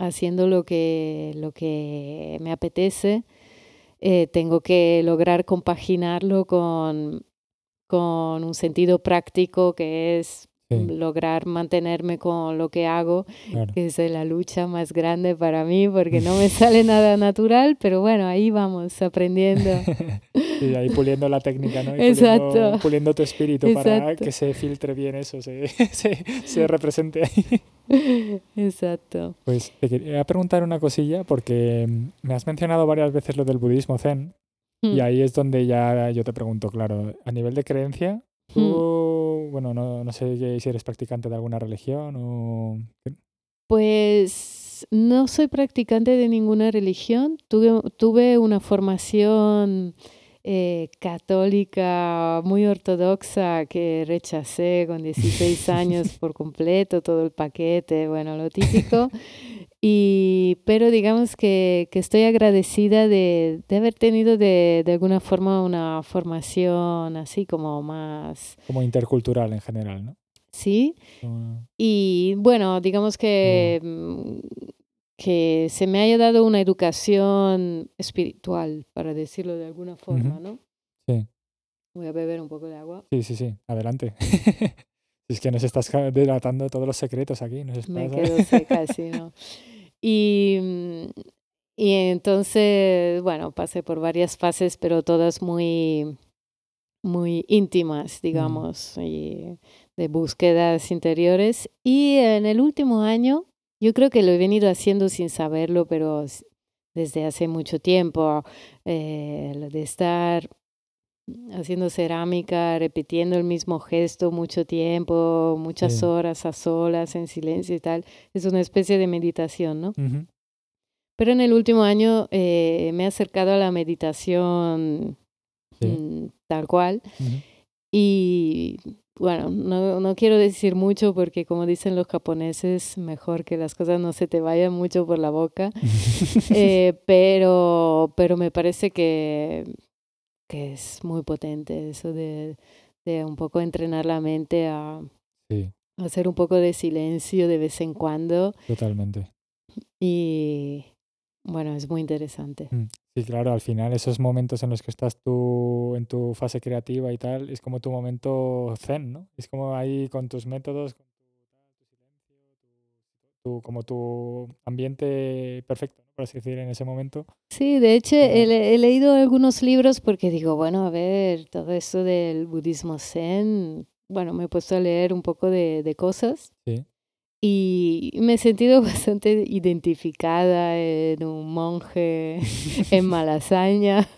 haciendo lo que, lo que me apetece, eh, tengo que lograr compaginarlo con, con un sentido práctico que es lograr mantenerme con lo que hago, que es la lucha más grande para mí porque no me sale nada natural, pero bueno, ahí vamos aprendiendo. y ahí puliendo la técnica, ¿no? Exacto. Puliendo, tu espíritu para que se filtre bien eso, se, se, represente ahí. Exacto. Pues te quería preguntar una cosilla porque me has mencionado varias veces lo del budismo zen y hmm. ahí es donde ya yo te pregunto, claro, a nivel de creencia, Tú, hmm. bueno, no, no sé si eres practicante de alguna religión o... Pues no soy practicante de ninguna religión. Tuve, tuve una formación eh, católica muy ortodoxa que rechacé con 16 años por completo, todo el paquete, bueno, lo típico. Y, pero digamos que, que estoy agradecida de, de haber tenido de, de, alguna forma una formación así como más... Como intercultural en general, ¿no? Sí. Y bueno, digamos que, mm, que se me haya dado una educación espiritual, para decirlo de alguna forma, ¿no? Sí. Voy a beber un poco de agua. Sí, sí, sí. Adelante. Es que nos estás delatando todos los secretos aquí. Me quedo seca, sí, ¿no? Y, mm, y entonces, bueno, pasé por varias fases, pero todas muy, muy íntimas, mm. digamos, y de búsquedas interiores. Y en el último año, yo creo que lo he venido haciendo sin saberlo, pero desde hace mucho tiempo, eh, de estar haciendo cerámica, repitiendo el mismo gesto mucho tiempo, muchas horas a solas, en silencio y tal. Es una especie de meditación, ¿no? Pero en el último año eh, me he acercado a la meditación mm, tal cual. Y bueno, no, no, quiero decir mucho porque como dicen los japoneses, mejor que las cosas no se te vayan mucho por la boca. eh, pero, pero me parece que, que es muy potente eso de, de un poco entrenar la mente a, hacer un poco de silencio de vez en cuando. Totalmente. Y bueno, es muy interesante. Mm, sí, claro, al final esos momentos en los que estás tú en tu fase creativa y tal, es como tu momento zen, ¿no? Es como ahí con tus métodos, con silencio, como tu ambiente perfecto, por así decir, en ese momento. Sí, de hecho he, he, leído algunos libros porque digo, bueno, a ver, todo eso del budismo zen, bueno, me he puesto a leer un poco de, de cosas. Sí. Y me he sentido bastante identificada en un monje en Malasaña.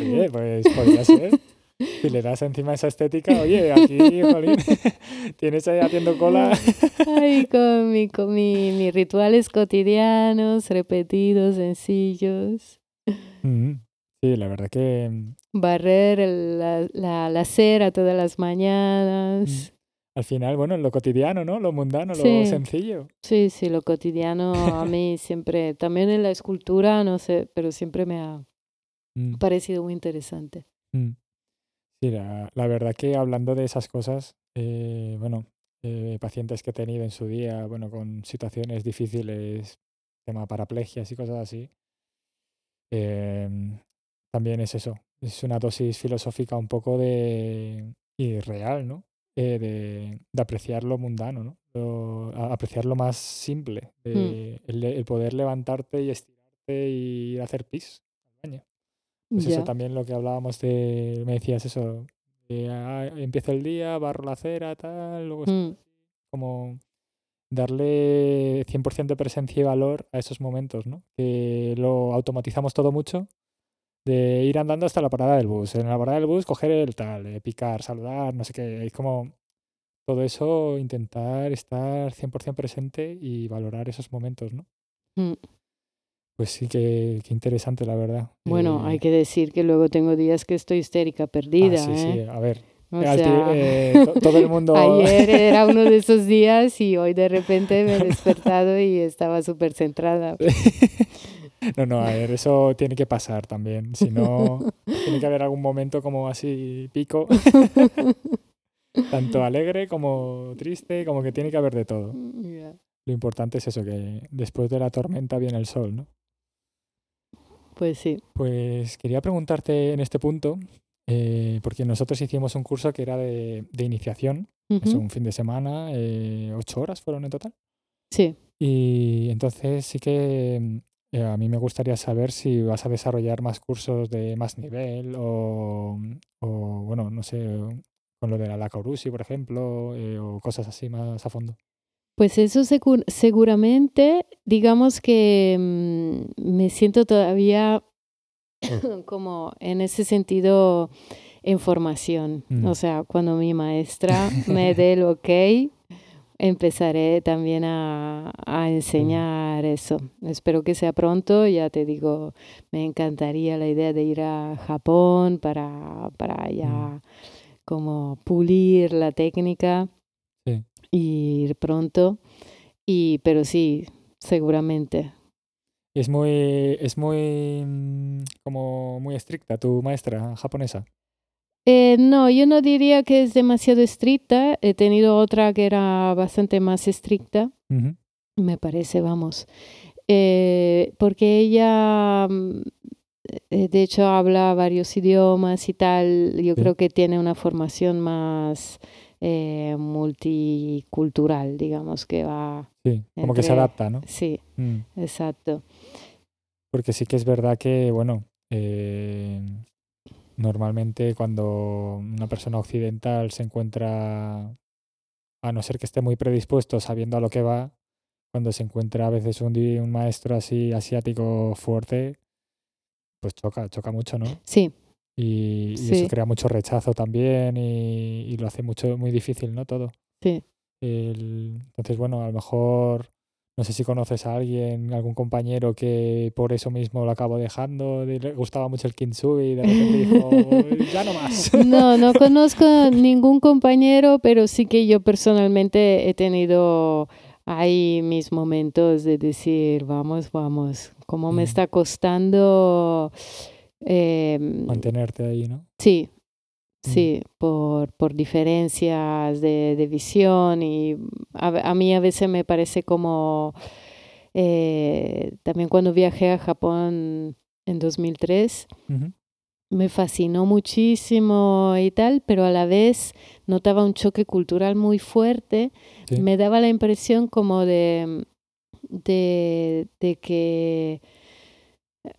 oye, pues podría ser. Si le das encima esa estética, oye, aquí, jolín, tienes ahí haciendo cola. Ay, con, mi, con mi, mis rituales cotidianos, repetidos, sencillos. Mm, sí, la verdad que... Mm, Barrer la, la, la acera todas las mañanas. Mm al final, bueno, lo cotidiano, ¿no? Lo mundano, lo sencillo. Sí, sí, lo cotidiano a mí siempre, también en la escultura, no sé, pero siempre me ha parecido muy interesante. Mm. Sí, la, verdad que hablando de esas cosas, eh, bueno, eh, pacientes que he tenido en su día, bueno, con situaciones difíciles, tema paraplegias y cosas así, em, también es eso, es una dosis filosófica un poco de... y real, ¿no? Eh, de, de, apreciar lo mundano, ¿no? apreciar lo más simple, mm. el, poder levantarte y estirarte y hacer pis. Pues eso también lo que hablábamos de, me decías eso, ah, empiezo el día, barro la cera, tal, luego mm. como darle 100% de presencia y valor a esos momentos, ¿no? Que lo automatizamos todo mucho de ir andando hasta la parada del bus. En la parada del bus, coger el tal, eh, picar, saludar, no sé qué. Es como todo eso, intentar estar 100% presente y valorar esos momentos, ¿no? Mm. Pues sí, que, interesante, la verdad. Bueno, hay eh, que decir que luego tengo días que estoy histérica, perdida. Ah, sí, sí, ¿eh? a ver. Eh, todo el mundo. Ayer era uno de esos días y hoy de repente me he despertado y estaba súper centrada. No, no, a ver, eso tiene que pasar también. Si no, tiene que haber algún momento como así pico. Tanto alegre como triste, como que tiene que haber de todo. Lo importante es eso, que después de la tormenta viene el sol, ¿no? Pues sí. Pues quería preguntarte en este punto, eh, porque nosotros hicimos un curso que era de, iniciación, es un fin de semana, eh, ocho horas fueron en total. Sí. Y entonces sí que eh, a mí me gustaría saber si vas a desarrollar más cursos de más nivel o, bueno, no sé, con lo de la Lacorusi, por ejemplo, o cosas así más a fondo. Pues eso seguramente, digamos que mm, me siento todavía como en ese sentido en formación. O mm. sea, cuando mi maestra me dé el ok, empezaré también a, a, enseñar eso. Espero que sea pronto, ya te digo, me encantaría la idea de ir a Japón para, para ya mm. como pulir la técnica. Y ir pronto. Y, pero sí, seguramente. Es muy, es muy, mm, como muy estricta tu maestra japonesa. Eh, no, yo no diría que es demasiado estricta. He tenido otra que era bastante más estricta, me parece, vamos. Eh, porque ella, mm, eh, de hecho, habla varios idiomas y tal. Yo creo que tiene una formación más multicultural, digamos, que va... Sí, como que se adapta, ¿no? Sí, mm. exacto. Porque sí que es verdad que, bueno, Normalmente cuando una persona occidental se encuentra, a no ser que esté muy predispuesto sabiendo a lo que va, cuando se encuentra a veces un, un maestro así asiático fuerte, pues choca, choca mucho, ¿no? Sí. Y, eso crea mucho rechazo también y, lo hace mucho, muy difícil, ¿no? Todo. Sí. entonces, bueno, a lo mejor No sé si conoces a alguien, algún compañero que por eso mismo lo acabó dejando, le gustaba mucho el kintsugi y de repente dijo, ya no más. No, no conozco ningún compañero, pero sí que yo personalmente he tenido ahí mis momentos de decir, vamos, vamos, cómo me está costando... Em, Mantenerte ahí, ¿no? Sí, Sí, por, por diferencias de, de visión y a, a, mí a veces me parece como eh, también cuando viajé a Japón en 2003 me fascinó muchísimo y tal, pero a la vez notaba un choque cultural muy fuerte. Me daba la impresión como de, de, de que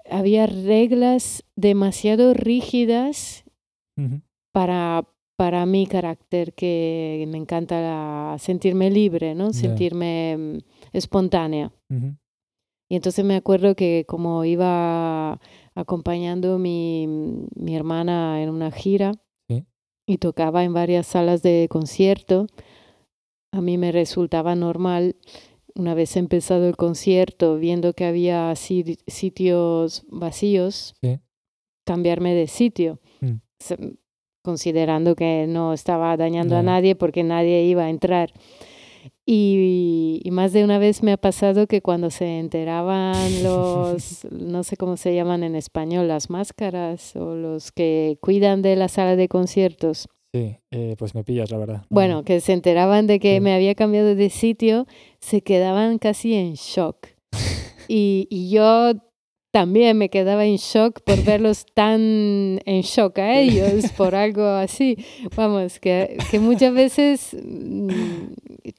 había reglas demasiado rígidas para, para mi carácter, que me encanta sentirme libre, ¿no? sentirme mm, espontánea. Y entonces me acuerdo que como iba acompañando mi, mi hermana en una gira y tocaba en varias salas de concierto, a mí me resultaba normal, una vez empezado el concierto, viendo que había sitios vacíos, cambiarme de sitio. Mm considerando que no estaba dañando a nadie porque nadie iba a entrar. Y, más de una vez me ha pasado que cuando se enteraban los, no sé cómo se llaman en español, las máscaras o los que cuidan de la sala de conciertos. Sí, eh, pues me pillas, la verdad. Bueno, que se enteraban de que me había cambiado de sitio, se quedaban casi en shock. Y, y yo también me quedaba en shock por verlos tan en shock a ellos por algo así. Vamos, que, que muchas veces mm,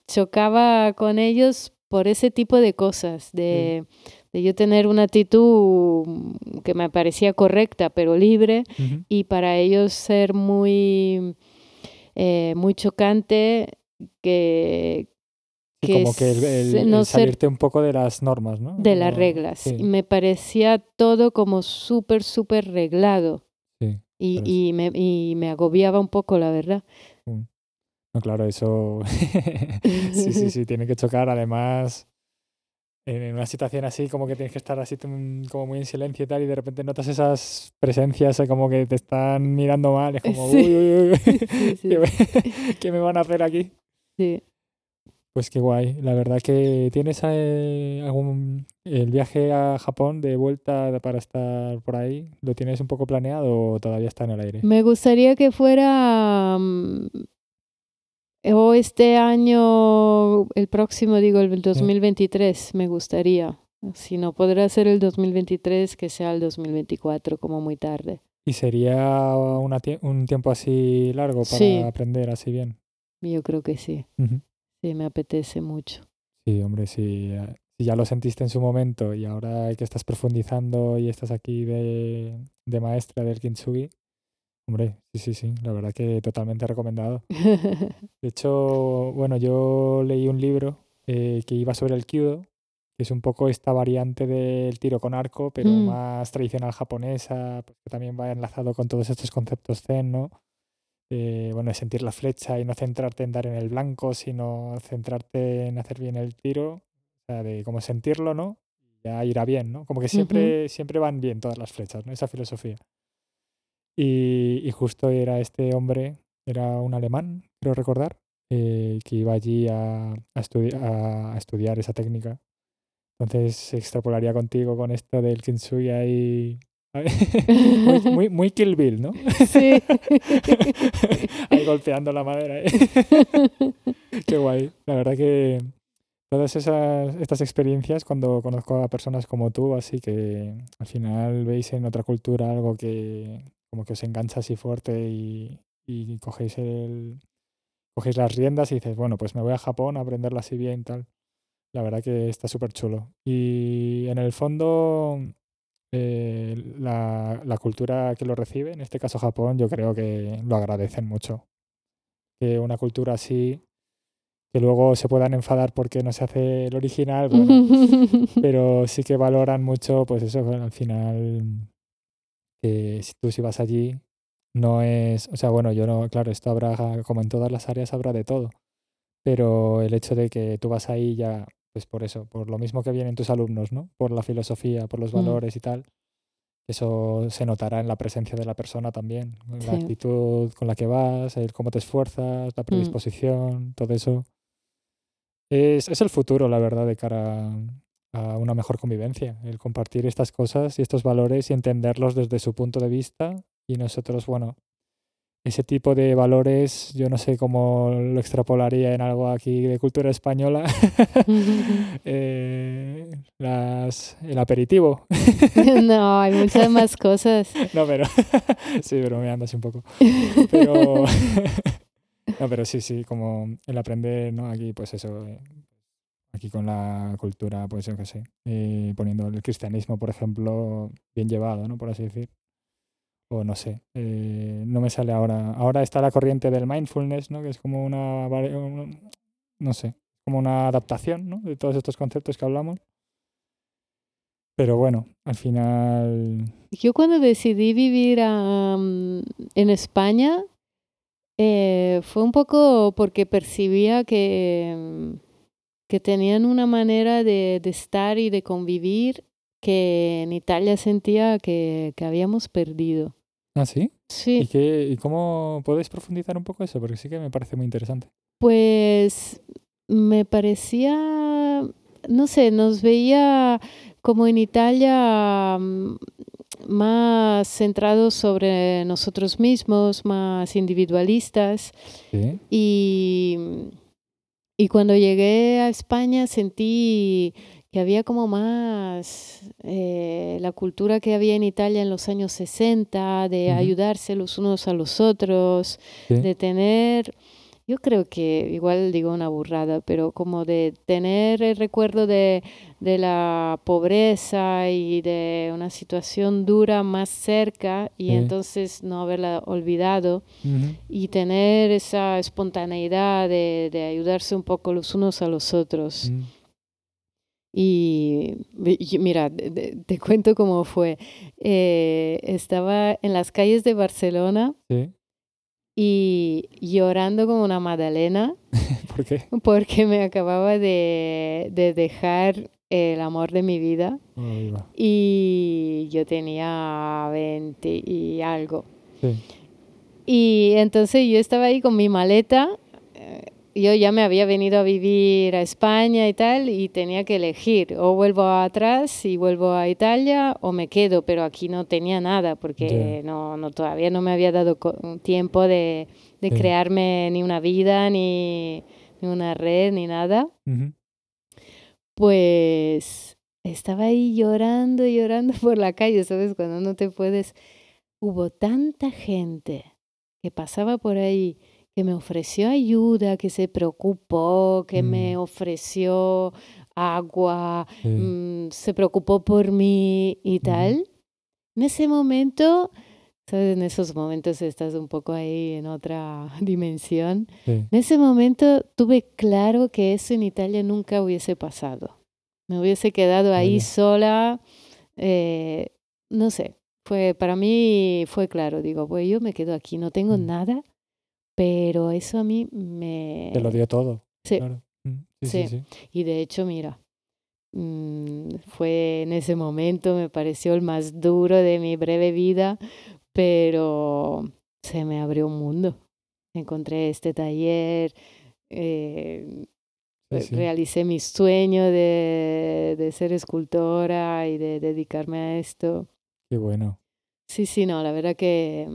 chocaba con ellos por ese tipo de cosas, de, de, yo tener una actitud que me parecía correcta, pero libre, y para ellos ser muy, eh, muy chocante que, como que el, salirte un poco de las normas, ¿no? De las reglas. Y me parecía todo como súper, súper reglado. Sí. Y, y, me, y me agobiaba un poco, la verdad. Mm. No, claro, eso sí, sí, sí, tiene que chocar. Además, en una situación así, como que tienes que estar así como muy en silencio y tal, y de repente notas esas presencias eh, como que te están mirando mal, es como, uy, uy, uy, ¿qué me van a hacer aquí? Sí. Pues qué guay. La verdad que tienes eh, algún el viaje a Japón de vuelta para estar por ahí, ¿lo tienes un poco planeado o todavía está en el aire? Me gustaría que fuera mm, o este año, el próximo, digo, el 2023, me gustaría. Si no podrá ser el 2023, que sea el 2024, como muy tarde. ¿Y sería un tiempo así largo para aprender así bien? Yo creo que sí. Sí, me apetece mucho. Sí, hombre, si, si ya lo sentiste en su momento y ahora que estás profundizando y estás aquí de, de maestra del kintsugi, hombre, sí, sí, sí, la verdad que totalmente recomendado. De hecho, bueno, yo leí un libro eh, que iba sobre el kyudo, que es un poco esta variante del tiro con arco, pero mm. más tradicional japonesa, porque también va enlazado con todos estos conceptos zen, ¿no? eh, bueno, sentir la flecha y no centrarte en dar en el blanco, sino centrarte en hacer bien el tiro, o sea, de cómo sentirlo, ¿no? Ya irá bien, ¿no? Como que siempre, siempre van bien todas las flechas, ¿no? Esa filosofía. Y, y justo era este hombre, era un alemán, creo recordar, eh, que iba allí a, a, a, estudiar esa técnica. Entonces se extrapolaría contigo con esto del kintsugi ahí muy, muy, Kill Bill, ¿no? Sí. Ahí golpeando la madera. ¿eh? Qué guay. La verdad que todas esas, estas experiencias, cuando conozco a personas como tú, así que al final veis en otra cultura algo que como que os engancha así fuerte y, y cogéis, el, cogéis las riendas y dices, bueno, pues me voy a Japón a aprenderlo así bien tal. La verdad que está súper chulo. Y en el fondo eh, la, la, cultura que lo recibe, en este caso Japón, yo creo que lo agradecen mucho. Que una cultura así, que luego se puedan enfadar porque no se hace el original, bueno, pero sí que valoran mucho, pues eso, al final, que si tú si vas allí, no es, o sea, bueno, yo no, claro, esto habrá, como en todas las áreas, habrá de todo, pero el hecho de que tú vas ahí ya pues por eso, por lo mismo que vienen tus alumnos, ¿no? Por la filosofía, por los Mm, valores y tal. Eso se notará en la presencia de la persona también, la sí. actitud con la que vas, el cómo te esfuerzas, la Mm, predisposición, todo eso. Es, es el futuro, la verdad, de cara a una mejor convivencia, el compartir estas cosas y estos valores y entenderlos desde su punto de vista y nosotros, bueno, ese tipo de valores yo no sé cómo lo extrapolaría en algo aquí de cultura española. Eh, las, el aperitivo. No, hay muchas más cosas. No, pero sí, bromeando así un poco. Pero no, pero sí, sí, como el aprender, ¿no? Aquí, pues eso, eh, aquí con la cultura, pues yo qué sé, eh, poniendo el cristianismo, por ejemplo, bien llevado, ¿no? Por así decir. O no sé, eh, no me sale ahora. Ahora está la corriente del mindfulness, ¿no? Que es como una, no sé, como una adaptación, ¿no? De todos estos conceptos que hablamos. Pero bueno, al final, Yo cuando decidí vivir am, en España, eh, fue un poco porque percibía que, que tenían una manera de, de estar y de convivir que en Italia sentía que, que habíamos perdido. ¿ah, sí? ¿Y, Sí, qué, ¿Y cómo podéis profundizar un poco eso? Porque sí que me parece muy interesante. pues me parecía, no sé, nos veía como en Italia mm, más centrados sobre nosotros mismos, más individualistas. Sí, Y, y cuando llegué a España sentí que había como más eh, la cultura que había en Italia en los años 60, de ayudarse los unos a los otros, sí, de tener, yo creo que igual digo una burrada, pero como de tener el recuerdo de, de la pobreza y de una situación dura más cerca y Sí. entonces no haberla olvidado y tener esa espontaneidad de, de ayudarse un poco los unos a los otros. mm, Y, mira, de- te cuento cómo fue. Eh, estaba en las calles de Barcelona sí. Y llorando como una magdalena ¿Por qué? porque me acababa de, de dejar el amor de mi vida y yo tenía 20 y algo. Sí, Y entonces yo estaba ahí con mi maleta. Yo ya me había venido a vivir a España y tal, y tenía que elegir, o vuelvo atrás y vuelvo a Italia, o me quedo, pero aquí no tenía nada, porque no, no, todavía no me había dado tiempo de, de crearme ni una vida, ni, ni una red, ni nada. ujú, Pues estaba ahí llorando, llorando por la calle, ¿sabes? Cuando no te puedes... Hubo tanta gente que pasaba por ahí, que me ofreció ayuda, que se preocupó, que me Mm. ofreció agua, sí, mm, se preocupó por mí y tal. En ese momento, ¿sabes? En esos momentos estás un poco ahí en otra dimensión. sí. En ese momento tuve claro que eso en Italia nunca hubiese pasado. Me hubiese quedado ahí sola, eh, no sé, fue, para mí fue claro, digo, pues yo me quedo aquí, no tengo Mm. nada, pero eso a mí Te lo me... dio todo. Sí, Claro. Mm, Sí, sí, sí. sí. Y de hecho, mira, mm, fue en ese momento, me pareció el más duro de mi breve vida, pero se me abrió un mundo. Encontré este taller, eh, eh, sí. realicé mi sueño de, de ser escultora y de dedicarme a esto. Qué bueno. Sí, sí, no, la verdad que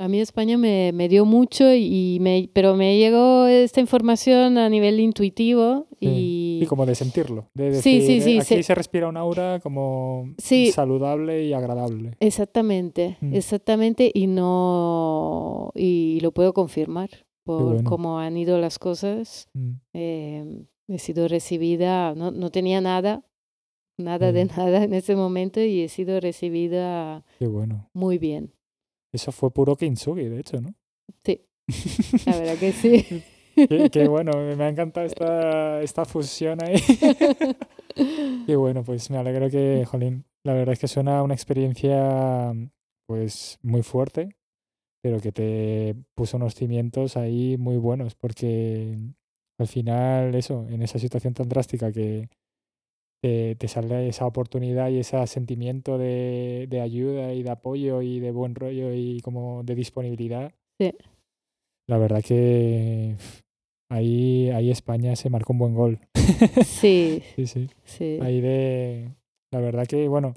a mí España me, me dio mucho, y me, pero me llegó esta información a nivel intuitivo Sí. y Y como de sentirlo. De Sí, decir, sí, sí, eh, aquí se- se respira un aura como saludable y agradable. exactamente, Mm. exactamente, y no, y lo puedo confirmar por bueno. cómo han ido las cosas. Mm, eh, he sido recibida, no, no tenía nada, nada de Sí. nada en ese momento y he sido recibida Qué bueno. muy bien. Eso fue puro kintsugi, de hecho, ¿no? Sí, la verdad que sí. Qué, qué bueno, me ha encantado esta, esta fusión ahí. Qué bueno, pues me alegro que, jolín, la verdad es que suena una experiencia pues muy fuerte, pero que te puso unos cimientos ahí muy buenos, porque al final eso, en esa situación tan drástica que te, te sale esa oportunidad y ese sentimiento de, de ayuda y de apoyo y de buen rollo y como de disponibilidad. Sí. La verdad que ahí, ahí España se marcó un buen gol. Sí, Sí, sí. sí. Ahí de... La verdad que, bueno,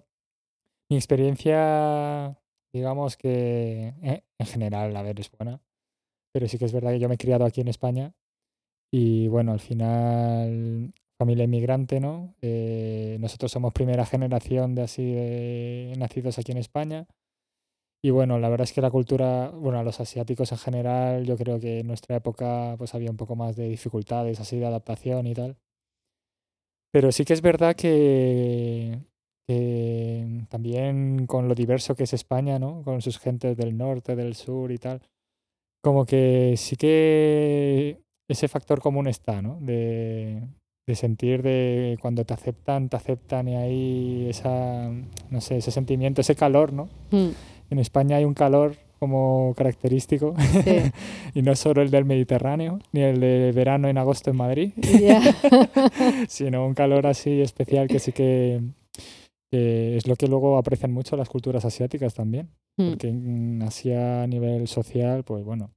mi experiencia, digamos que eh, en general, a ver, es buena. Pero sí que es verdad que yo me he criado aquí en España y, bueno, al final, familia inmigrante, ¿no? Eh, nosotros somos primera generación de así nacidos aquí en España. Y bueno, la verdad es que la cultura, bueno, a los asiáticos en general, yo creo que en nuestra época pues había un poco más de dificultades así de adaptación y tal. Pero sí que es verdad que, que también con lo diverso que es España, ¿no? Con sus gentes del norte, del sur y tal, como que sí que ese factor común está, ¿no? De, de sentir de cuando te aceptan, te aceptan y hay esa, no sé, ese sentimiento, ese calor, ¿no? Mm, En España hay un calor como característico Sí. y no solo el del Mediterráneo, ni el de verano en agosto en Madrid, sino un calor así especial que sí que, que es lo que luego aprecian mucho las culturas asiáticas también, Mm, porque en Asia a nivel social, pues bueno,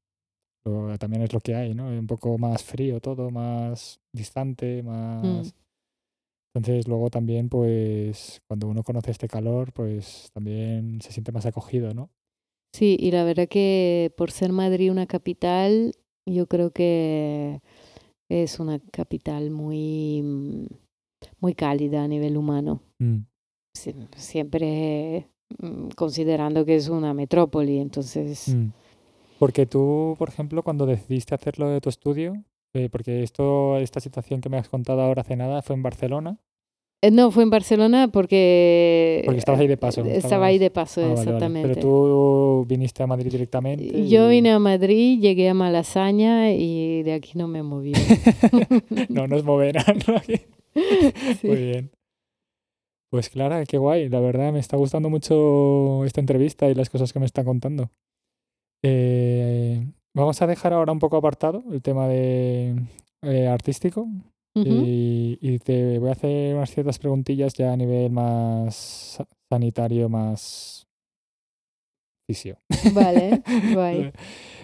lo- también es lo que hay, ¿no? Un poco más frío todo, más distante, mm. más... Entonces luego también, pues cuando uno conoce este calor, pues también se siente más acogido, ¿no? Sí, y la verdad que por ser Madrid una capital, yo creo que es una capital muy, mm, muy cálida a nivel humano. Mm. Sie- Siempre considerando que es una metrópoli, entonces Mm. Porque tú, por ejemplo, cuando decidiste hacerlo de tu estudio, eh, porque esto, esta situación que me has contado ahora hace nada fue en Barcelona, Eh, No, fue en Barcelona porque porque estabas ahí de paso. eh, estaba ahí de paso, Ah, vale, vale. exactamente. Pero tú viniste a Madrid directamente. Yo vine a Madrid, llegué a Malasaña y de aquí no me moví. no nos moverán. ¿no? Sí. Muy bien. Pues Clara, qué guay. La verdad me está gustando mucho esta entrevista y las cosas que me está contando. Vamos a dejar ahora un poco apartado el tema de eh, artístico y, y te voy a hacer unas ciertas preguntillas ya a nivel más sa- sanitario, más fisio. Vale, guay.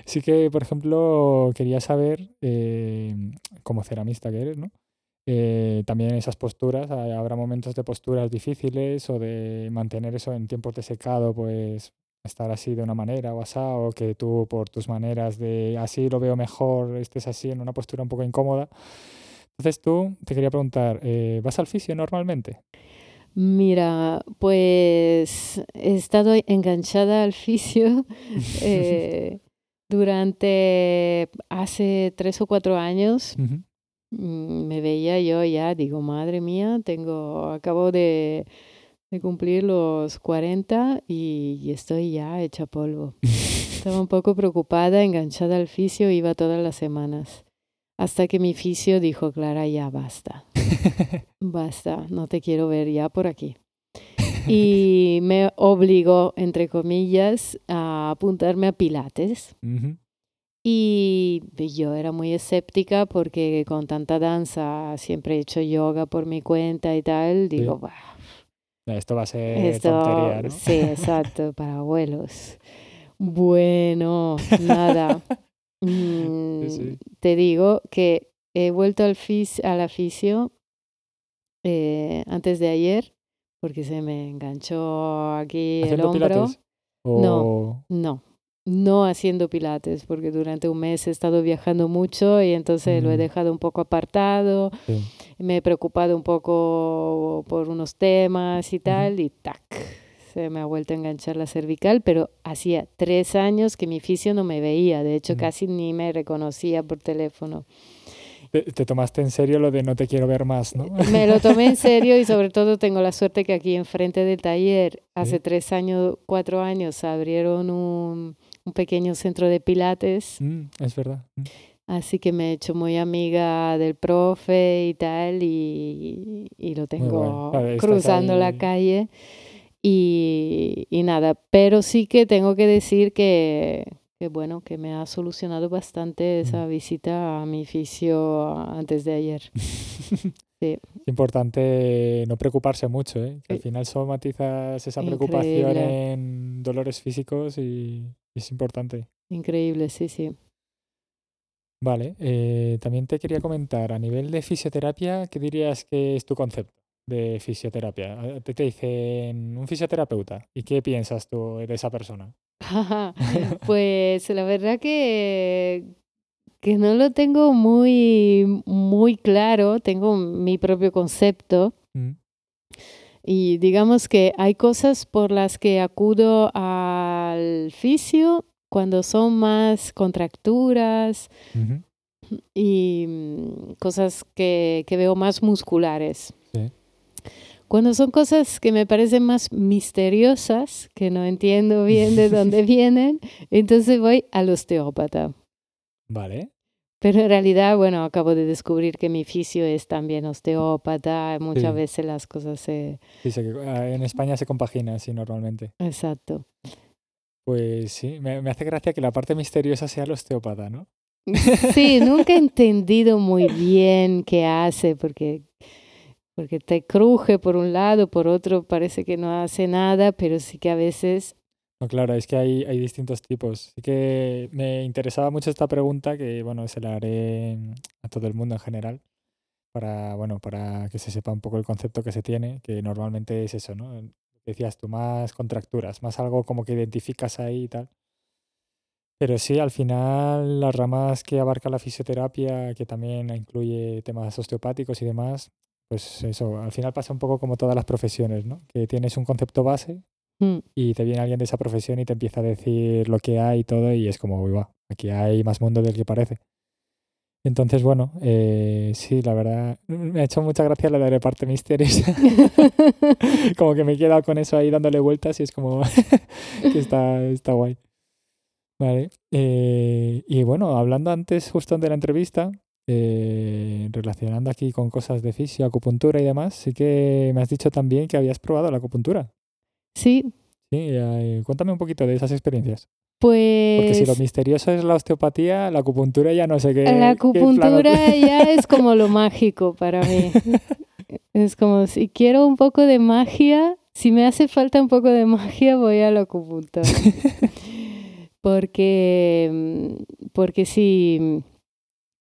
Sí que, por ejemplo, quería saber, eh, como ceramista que eres, ¿no? Eh, también esas posturas, ha- habrá momentos de posturas difíciles o de mantener eso en tiempos de secado, pues estar así de una manera o asá, o que tú por tus maneras de así lo veo mejor, estés así en una postura un poco incómoda. Entonces tú, te quería preguntar, eh, ¿vas al fisio normalmente? Mira, pues he estado enganchada al fisio eh, durante hace tres o cuatro años. Mm, Me veía yo ya, digo, madre mía, tengo, acabo de, de cumplir los 40 y, y estoy ya hecha polvo. Estaba un poco preocupada, enganchada al fisio, iba todas las semanas. Hasta que mi fisio dijo, Clara, ya basta, basta, no te quiero ver ya por aquí. Y me obligó, entre comillas, a apuntarme a Pilates. Y yo era muy escéptica porque con tanta danza siempre he hecho yoga por mi cuenta y tal. Digo, "Bah, Esto va a ser esto, tontería, ¿no? sí, exacto, para abuelos. Bueno, nada. Mm, sí. Te digo que he vuelto al fis al aficio eh, antes de ayer porque se me enganchó aquí el ¿Haciendo hombro. pilates? O... No, no haciendo pilates, porque durante un mes he estado viajando mucho y entonces lo he Mm. dejado un poco apartado. Sí. Me he preocupado un poco por unos temas y tal, y tac, se me ha vuelto a enganchar la cervical, pero hacía tres años que mi fisio no me veía, de hecho Mm. casi ni me reconocía por teléfono. Te, te tomaste en serio lo de no te quiero ver más, ¿no? Me lo tomé en serio y sobre todo tengo la suerte que aquí enfrente del taller, hace Sí. tres años, cuatro años, abrieron un, un pequeño centro de pilates. Mm, es verdad. Mm. Así que me he hecho muy amiga del profe y tal, y, y lo tengo Vale, estás cruzando la calle. Y, y nada, pero sí que tengo que decir que, que bueno, que me ha solucionado bastante esa visita a mi fisio antes de ayer. Sí. Es importante no preocuparse mucho, ¿eh? Que al final somatizas esa preocupación Increíble. en dolores físicos y es importante. Increíble, sí, sí. Vale, eh, también te quería comentar, a nivel de fisioterapia, ¿qué dirías que es tu concepto de fisioterapia? A- Te, te dicen un fisioterapeuta, ¿y qué piensas tú de esa persona? Pues la verdad que, que no lo tengo muy, muy claro, tengo mi propio concepto Mm, y digamos que hay cosas por las que acudo al fisio cuando son más contracturas ujú, y mm, cosas que, que veo más musculares. Sí. Cuando son cosas que me parecen más misteriosas, que no entiendo bien de dónde vienen, entonces voy al osteópata. Vale, Pero en realidad, bueno, acabo de descubrir que mi fisio es también osteópata. Muchas Sí. veces las cosas se... sí, ah, en España se compagina así normalmente. Exacto. Pues sí, me, me hace gracia que la parte misteriosa sea el osteópata, ¿no? Sí, nunca he entendido muy bien qué hace, porque, porque te cruje por un lado, por otro parece que no hace nada, pero sí que a veces... No, claro, es que hay, hay distintos tipos. Así que me interesaba mucho esta pregunta que, bueno, se la haré a todo el mundo en general para, bueno, para que se sepa un poco el concepto que se tiene, que normalmente es eso, ¿no? Decías tú, más contracturas, más algo como que identificas ahí y tal. Pero sí, al final las ramas que abarca la fisioterapia, que también incluye temas osteopáticos y demás, pues eso, al final pasa un poco como todas las profesiones, ¿no? Que tienes un concepto base mm, y te viene alguien de esa profesión y te empieza a decir lo que hay y todo y es como, uy, va, aquí hay más mundo del que parece. Entonces, bueno, eh, sí, la verdad, me ha hecho mucha gracia la de la parte misteriosa. como que me he quedado con eso ahí dándole vueltas y es como que está, está guay. Vale. eh, y bueno, hablando antes justo de la entrevista, eh, relacionando aquí con cosas de fisio, acupuntura y demás, sí que me has dicho también que habías probado la acupuntura. Sí, Sí, eh, cuéntame un poquito de esas experiencias. Porque si lo pues misterioso es la osteopatía, la acupuntura ya no sé qué. la qué acupuntura ya es como lo mágico para mí. Es como si quiero un poco de magia, si me hace falta un poco de magia, voy a la acupuntura. Porque, porque sí,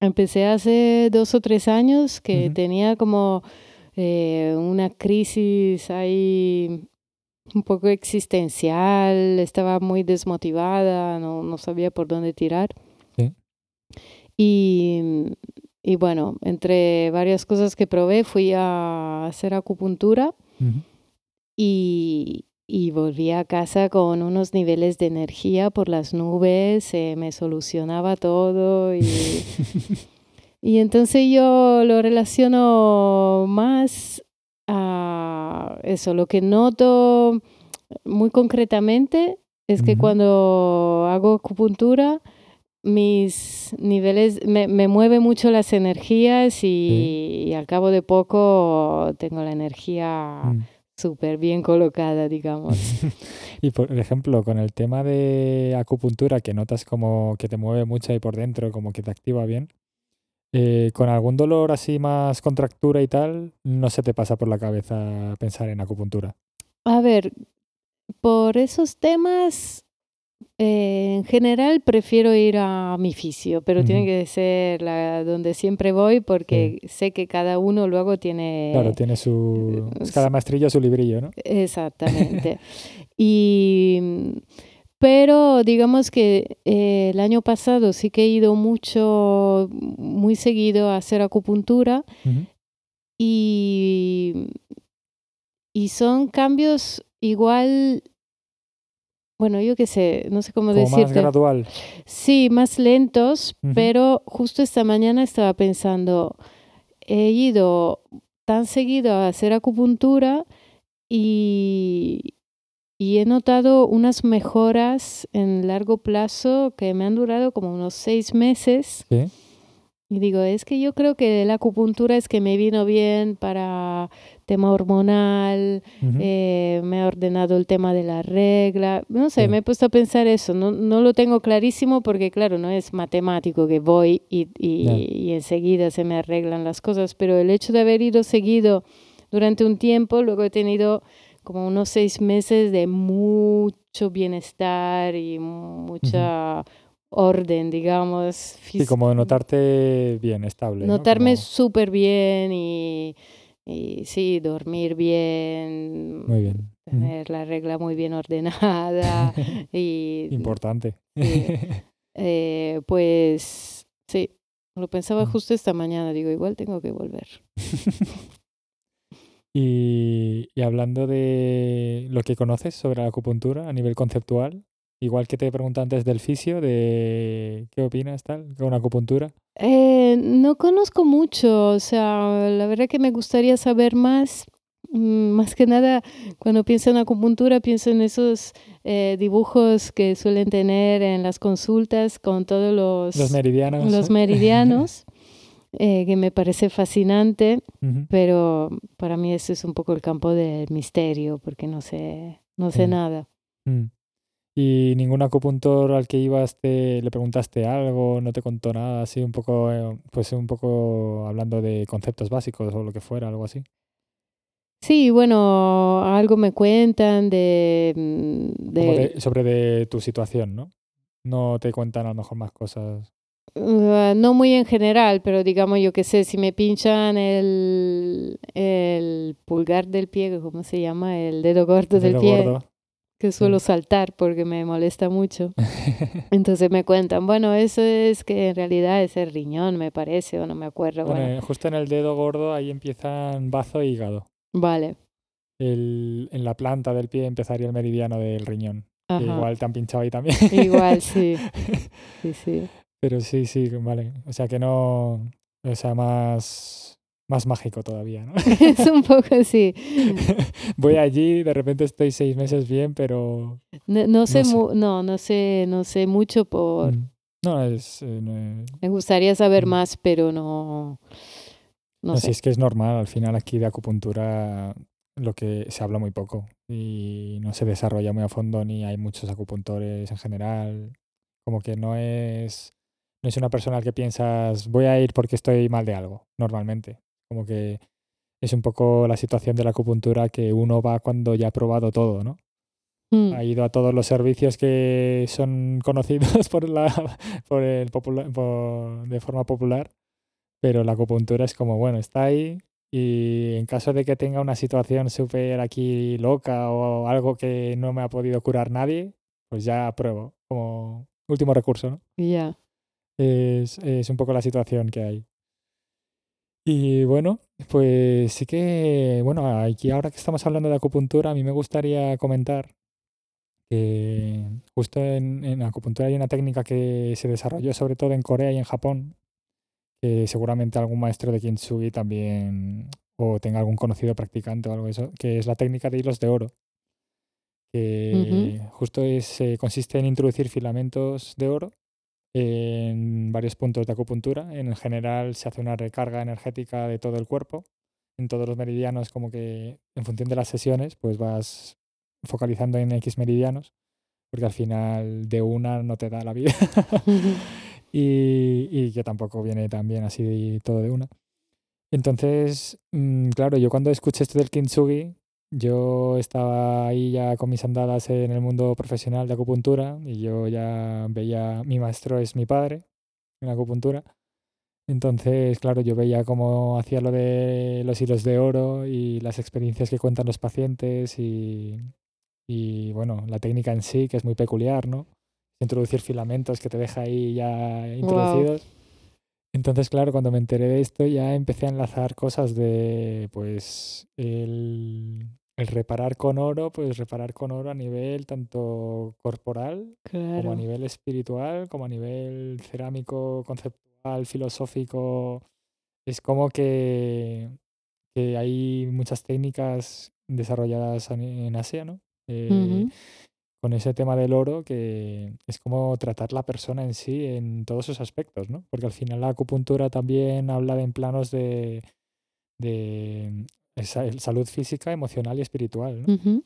empecé hace dos o tres años que tenía como eh, una crisis ahí un poco existencial, estaba muy desmotivada, no, no sabía por dónde tirar. Sí. Y, y bueno, entre varias cosas que probé, fui a hacer acupuntura Ujú. y, y volví a casa con unos niveles de energía por las nubes, se me solucionaba todo y, y entonces yo lo relaciono más a eso, lo que noto muy concretamente es que cuando hago acupuntura mis niveles, me, me mueve mucho las energías y, y al cabo de poco tengo la energía Mm. súper bien colocada, digamos. Y por ejemplo, con el tema de acupuntura, que notas como que te mueve mucho ahí por dentro, como que te activa bien, eh, con algún dolor así más contractura y tal, no se te pasa por la cabeza pensar en acupuntura. A ver, por esos temas, eh, en general prefiero ir a mi fisio, pero tiene Ujú. que ser la, donde siempre voy porque sé que cada uno luego tiene... Claro, tiene su. eh, Cada maestrillo su librillo, ¿no? Exactamente. y, pero digamos que eh, el año pasado sí que he ido mucho, muy seguido a hacer acupuntura y, y son cambios igual, bueno, yo qué sé, no sé cómo Como más gradual. Sí, más lentos, pero justo esta mañana estaba pensando, he ido tan seguido a hacer acupuntura y, y he notado unas mejoras en largo plazo que me han durado como unos seis meses. Sí. Y digo, es que yo creo que la acupuntura es que me vino bien para tema hormonal, eh, me ha ordenado el tema de la regla, no sé, me he puesto a pensar eso, no, no lo tengo clarísimo porque claro, no es matemático que voy y, y, enseguida se me arreglan las cosas, pero el hecho de haber ido seguido durante un tiempo, luego he tenido como unos seis meses de mucho bienestar y mucha orden, digamos. Sí, como notarte bien, estable. Notarme súper bien y, y, sí, dormir bien. Muy bien. Tener la regla muy bien ordenada. y, Importante. Eh, pues sí, lo pensaba justo esta mañana, digo, igual tengo que volver. y, y hablando de lo que conoces sobre la acupuntura a nivel conceptual, Igual que te pregunté antes del fisio, de qué opinas tal, con acupuntura. Eh, no conozco mucho, o sea, la verdad que me gustaría saber más. Mm, más que nada, cuando pienso en acupuntura, pienso en esos eh, dibujos que suelen tener en las consultas con todos los, los meridianos. Los meridianos. Eh, que me parece fascinante, pero para mí eso es un poco el campo del misterio, porque no sé, no sé nada. Mm. ¿Y ningún acupuntor al que ibas te, le preguntaste algo, no te contó nada, así un poco, eh, pues un poco hablando de conceptos básicos o lo que fuera, algo así? Sí, bueno, algo me cuentan de... Mm, sobre de tu situación, ¿no? No te cuentan a lo mejor más cosas. Uh, no muy en general, pero digamos, yo qué sé, si me pinchan el, el pulgar del pie, ¿cómo se llama? El dedo gordo del pie que suelo saltar porque me molesta mucho. Entonces me cuentan, bueno, eso es que en realidad es el riñón, me parece, o no me acuerdo. Bueno, justo en el dedo gordo ahí empiezan bazo e hígado. Vale. El, en la planta del pie empezaría el meridiano del riñón. Igual te han pinchado ahí también. Igual, sí. Sí, sí. Pero sí, sí, vale. O sea que no. O sea, más más mágico todavía, ¿no? es un poco así. Voy allí, de repente estoy seis meses bien, pero... No, sé, no, no sé, no sé mucho por... Mm. No, es... Eh, Me gustaría saber mm. más, pero no... No, sé. es que es normal, al final aquí de acupuntura lo que se habla muy poco y no se desarrolla muy a fondo ni hay muchos acupuntores en general. Como que no es... No es una persona al que piensas, voy a ir porque estoy mal de algo, normalmente. Como que es un poco la situación de la acupuntura que uno va cuando ya ha probado todo, ¿no? Mm. Ha ido a todos los servicios que son conocidos por la, por el por, de forma popular, pero la acupuntura es como, bueno, está ahí y en caso de que tenga una situación súper aquí loca o algo que no me ha podido curar nadie, pues ya pruebo, como último recurso, ¿no? Ya. Es, es un poco la situación que hay. Y bueno, pues sí que, bueno, aquí ahora que estamos hablando de acupuntura, a mí me gustaría comentar que justo en, acupuntura hay una técnica que se desarrolló sobre todo en Corea y en Japón, que seguramente algún maestro de Kintsugi también, o tenga algún conocido practicante o algo de eso, que es la técnica de hilos de oro, que justo es, eh, consiste en introducir filamentos de oro en varios puntos de acupuntura. En general se hace una recarga energética de todo el cuerpo. En todos los meridianos, como que en función de las sesiones, pues vas focalizando en X meridianos, porque al final de una no te da la vida. y, y, que tampoco viene tan bien así todo de una. Entonces, mm, claro, yo cuando escuché esto del kintsugi, yo estaba ahí ya con mis andadas en el mundo profesional de acupuntura y yo ya veía, mi maestro es mi padre en acupuntura. Entonces, claro, yo veía cómo hacía lo de los hilos de oro y las experiencias que cuentan los pacientes y, y bueno, la técnica en sí, que es muy peculiar, ¿no? Introducir filamentos que te deja ahí ya introducidos. Entonces, claro, cuando me enteré de esto ya empecé a enlazar cosas de, pues, el, el reparar con oro, pues reparar con oro a nivel tanto corporal como a nivel espiritual, como a nivel cerámico, conceptual, filosófico. Es como que, que hay muchas técnicas desarrolladas en Asia, ¿no? Eh, con ese tema del oro que es como tratar la persona en sí en todos sus aspectos, ¿no? Porque al final la acupuntura también habla en planos de, de salud física, emocional y espiritual, ¿no?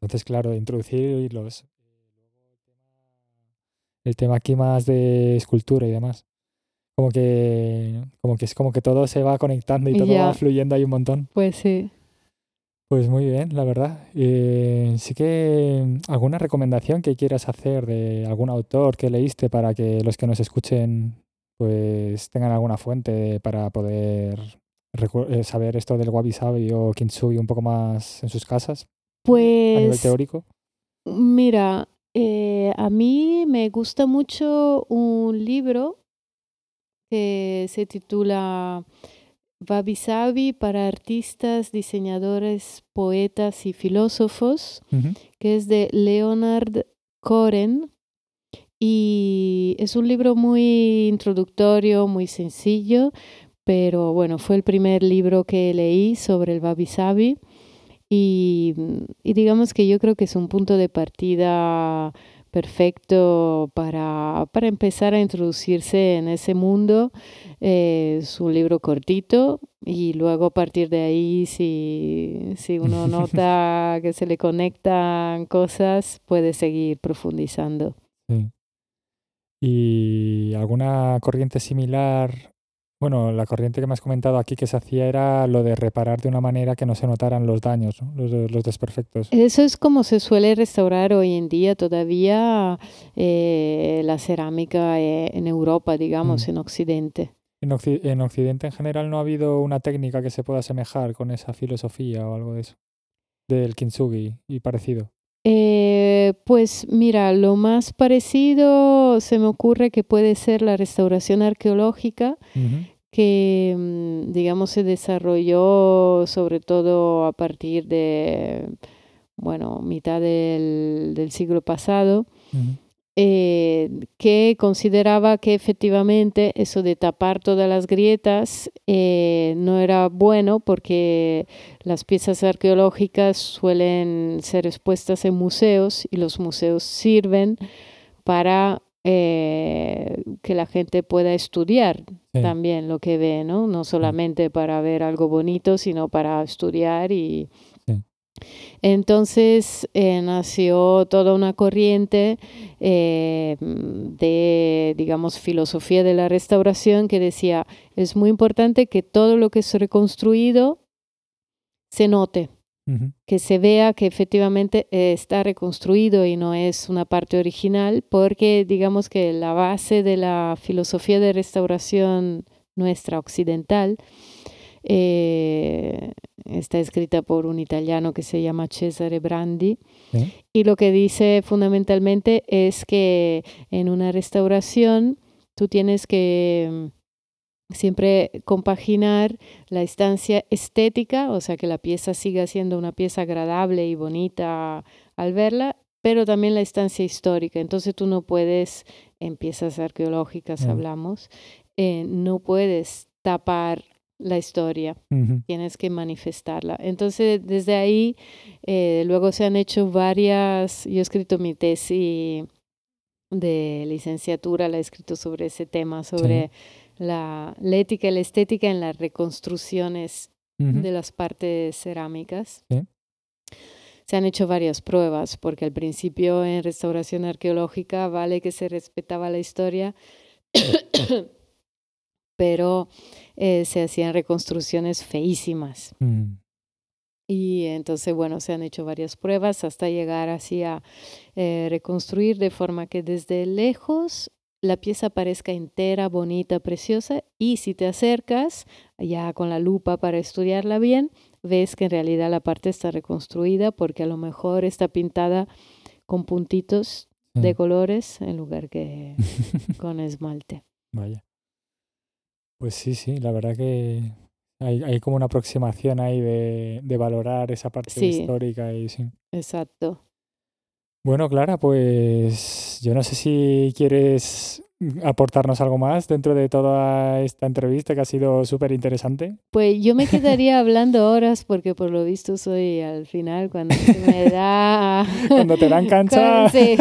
Entonces, claro, introducir los, el tema aquí más de escultura y demás. Como que, como que es como que todo se va conectando y todo va fluyendo ahí un montón. Pues sí. Pues muy bien, la verdad. Eh, sí que alguna recomendación que quieras hacer de algún autor que leíste para que los que nos escuchen pues tengan alguna fuente para poder saber esto del wabi sabi o kintsugi un poco más en sus casas. Pues a nivel teórico. Mira, eh, a mí me gusta mucho un libro que se titula Wabi Sabi para artistas, diseñadores, poetas y filósofos, que es de Leonard Cohen. Y es un libro muy introductorio, muy sencillo, pero bueno, fue el primer libro que leí sobre el Wabi Sabi. Y, digamos que yo creo que es un punto de partida perfecto para, para empezar a introducirse en ese mundo. Eh, es un libro cortito y luego a partir de ahí, si, si uno nota que se le conectan cosas, puede seguir profundizando. ¿Y alguna corriente similar bueno, la corriente que me has comentado aquí que se hacía era lo de reparar de una manera que no se notaran los daños, los, los, desperfectos. Eso es como se suele restaurar hoy en día todavía eh, la cerámica eh, en Europa, digamos, mm. en Occidente. En, Occidente en general no ha habido una técnica que se pueda asemejar con esa filosofía o algo de eso, del kintsugi y parecido. Eh, pues mira, lo más parecido se me ocurre que puede ser la restauración arqueológica, que mm, digamos se desarrolló sobre todo a partir de, bueno, mitad del, siglo pasado. Eh, que consideraba que efectivamente eso de tapar todas las grietas eh, no era bueno porque las piezas arqueológicas suelen ser expuestas en museos y los museos sirven para eh, que la gente pueda estudiar también lo que ve, ¿no? No solamente para ver algo bonito, sino para estudiar y, entonces eh, nació toda una corriente eh, de, digamos, filosofía de la restauración que decía, es muy importante que todo lo que es reconstruido se note, que se vea que efectivamente eh, está reconstruido y no es una parte original, porque digamos que la base de la filosofía de restauración nuestra occidental eh, está escrita por un italiano que se llama Cesare Brandi. Y lo que dice fundamentalmente es que en una restauración tú tienes que mm, siempre compaginar la instancia estética, o sea, que la pieza siga siendo una pieza agradable y bonita al verla, pero también la instancia histórica. Entonces tú no puedes, en piezas arqueológicas hablamos, eh, no puedes tapar la historia, tienes que manifestarla. Entonces, desde ahí, eh, luego se han hecho varias, yo he escrito mi tesis de licenciatura, la he escrito sobre ese tema, sobre la, ética y la estética en las reconstrucciones de las partes cerámicas. Se han hecho varias pruebas, porque al principio en restauración arqueológica vale que se respetaba la historia, pero eh, se hacían reconstrucciones feísimas. Mm. Y entonces, bueno, se han hecho varias pruebas hasta llegar así a eh, reconstruir de forma que desde lejos la pieza parezca entera, bonita, preciosa, y si te acercas ya con la lupa para estudiarla bien, ves que en realidad la parte está reconstruida porque a lo mejor está pintada con puntitos de colores en lugar que con esmalte. Vaya. Pues sí, sí, la verdad que hay, hay como una aproximación ahí de, de valorar esa parte histórica y sí. Exacto. Bueno, Clara, pues yo no sé si quieres aportarnos algo más dentro de toda esta entrevista que ha sido súper interesante? Pues yo me quedaría hablando horas porque por lo visto soy al final cuando me da... cuando te dan cancha. sí,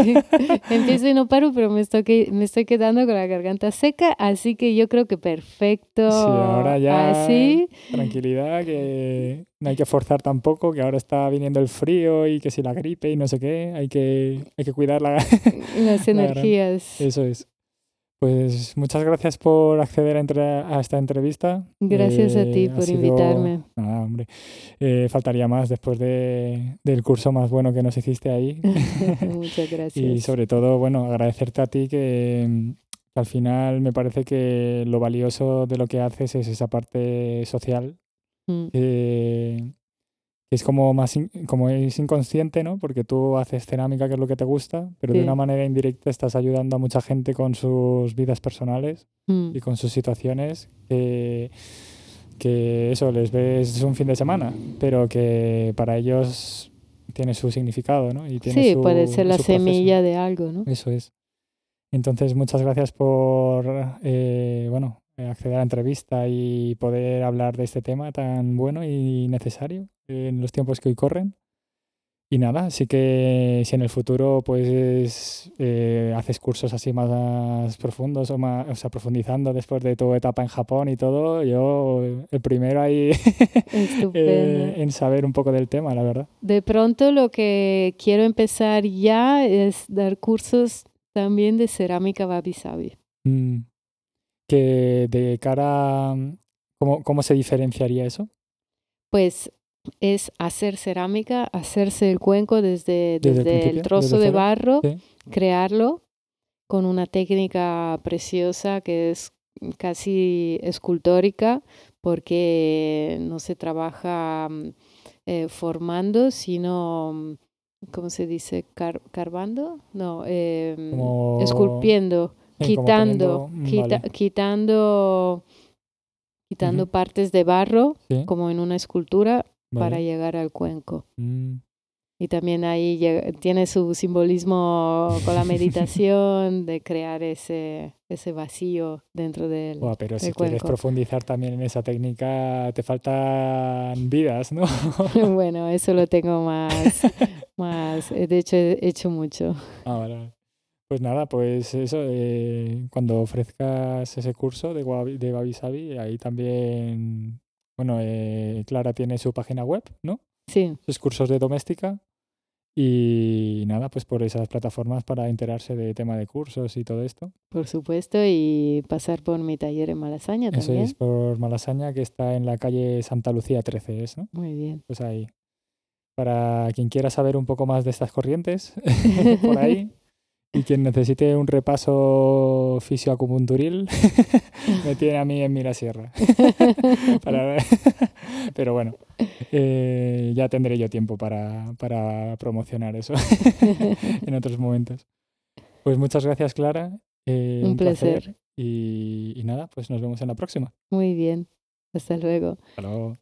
empiezo y no paro, pero me estoy, me estoy quedando con la garganta seca, así que yo creo que perfecto. Sí, ahora ya así. tranquilidad, que no hay que forzar tampoco, que ahora está viniendo el frío y que si la gripe y no sé qué, hay que, hay que cuidar la, las energías. Eso es. Pues muchas gracias por acceder a, esta entrevista. Gracias a ti eh, por invitarme. Nada, hombre. Eh, faltaría más después de, del curso más bueno que nos hiciste ahí. muchas gracias. y sobre todo, bueno, agradecerte a ti que, al final me parece que lo valioso de lo que haces es esa parte social. Mm es como más como es inconsciente, ¿no? Porque tú haces cerámica, que es lo que te gusta, pero de una manera indirecta estás ayudando a mucha gente con sus vidas personales mm. y con sus situaciones que, que eso les ves un fin de semana, pero que para ellos tiene su significado, ¿no? Y tiene sí, puede ser la semilla de algo, ¿no? Eso es. Entonces, muchas gracias por, eh, bueno, acceder a la entrevista y poder hablar de este tema tan bueno y necesario en los tiempos que hoy corren. Y nada, así que si en el futuro pues eh, haces cursos así más profundos o más, o sea, profundizando después de tu etapa en Japón y todo, yo el primero ahí eh, en saber un poco del tema, la verdad. De pronto lo que quiero empezar ya es dar cursos también de cerámica wabi sabi. Mm. Que de cara, ¿cómo, ¿cómo se diferenciaría eso? Pues es hacer cerámica, hacerse el cuenco desde, desde, el, trozo de barro, crearlo con una técnica preciosa que es casi escultórica porque no se trabaja mm, eh, formando, sino, mm, ¿cómo se dice? ¿Carbando? No, em, esculpiendo, quitando, quitando, quitando partes de barro, como en una escultura, para llegar al cuenco. Mm. Y también ahí tiene su simbolismo con la meditación de crear ese, ese vacío dentro del, cuenco. pero si quieres profundizar también en esa técnica, te faltan vidas, ¿no? bueno, eso lo tengo más, más. De hecho, he hecho mucho. Ah, vale. Pues nada, pues eso, eh, cuando ofrezcas ese curso de, de Babi Sabi, ahí también bueno, eh, Clara tiene su página web, ¿no? Sí. Sus cursos de doméstica. Y nada, pues por esas plataformas para enterarse de tema de cursos y todo esto. Por supuesto, y pasar por mi taller en Malasaña también. Eso es, por Malasaña, que está en la calle Santa Lucía 13, ¿es, ¿no? Muy bien. Pues ahí. Para quien quiera saber un poco más de estas corrientes, por ahí, y quien necesite un repaso fisioacupunturil, me tiene a mí en Mirasierra. para... Pero bueno, eh, ya tendré yo tiempo para, para promocionar eso en otros momentos. Pues muchas gracias, Clara. Eh, un, placer. Y, y nada, pues nos vemos en la próxima. Muy bien. Hasta luego. Hasta luego.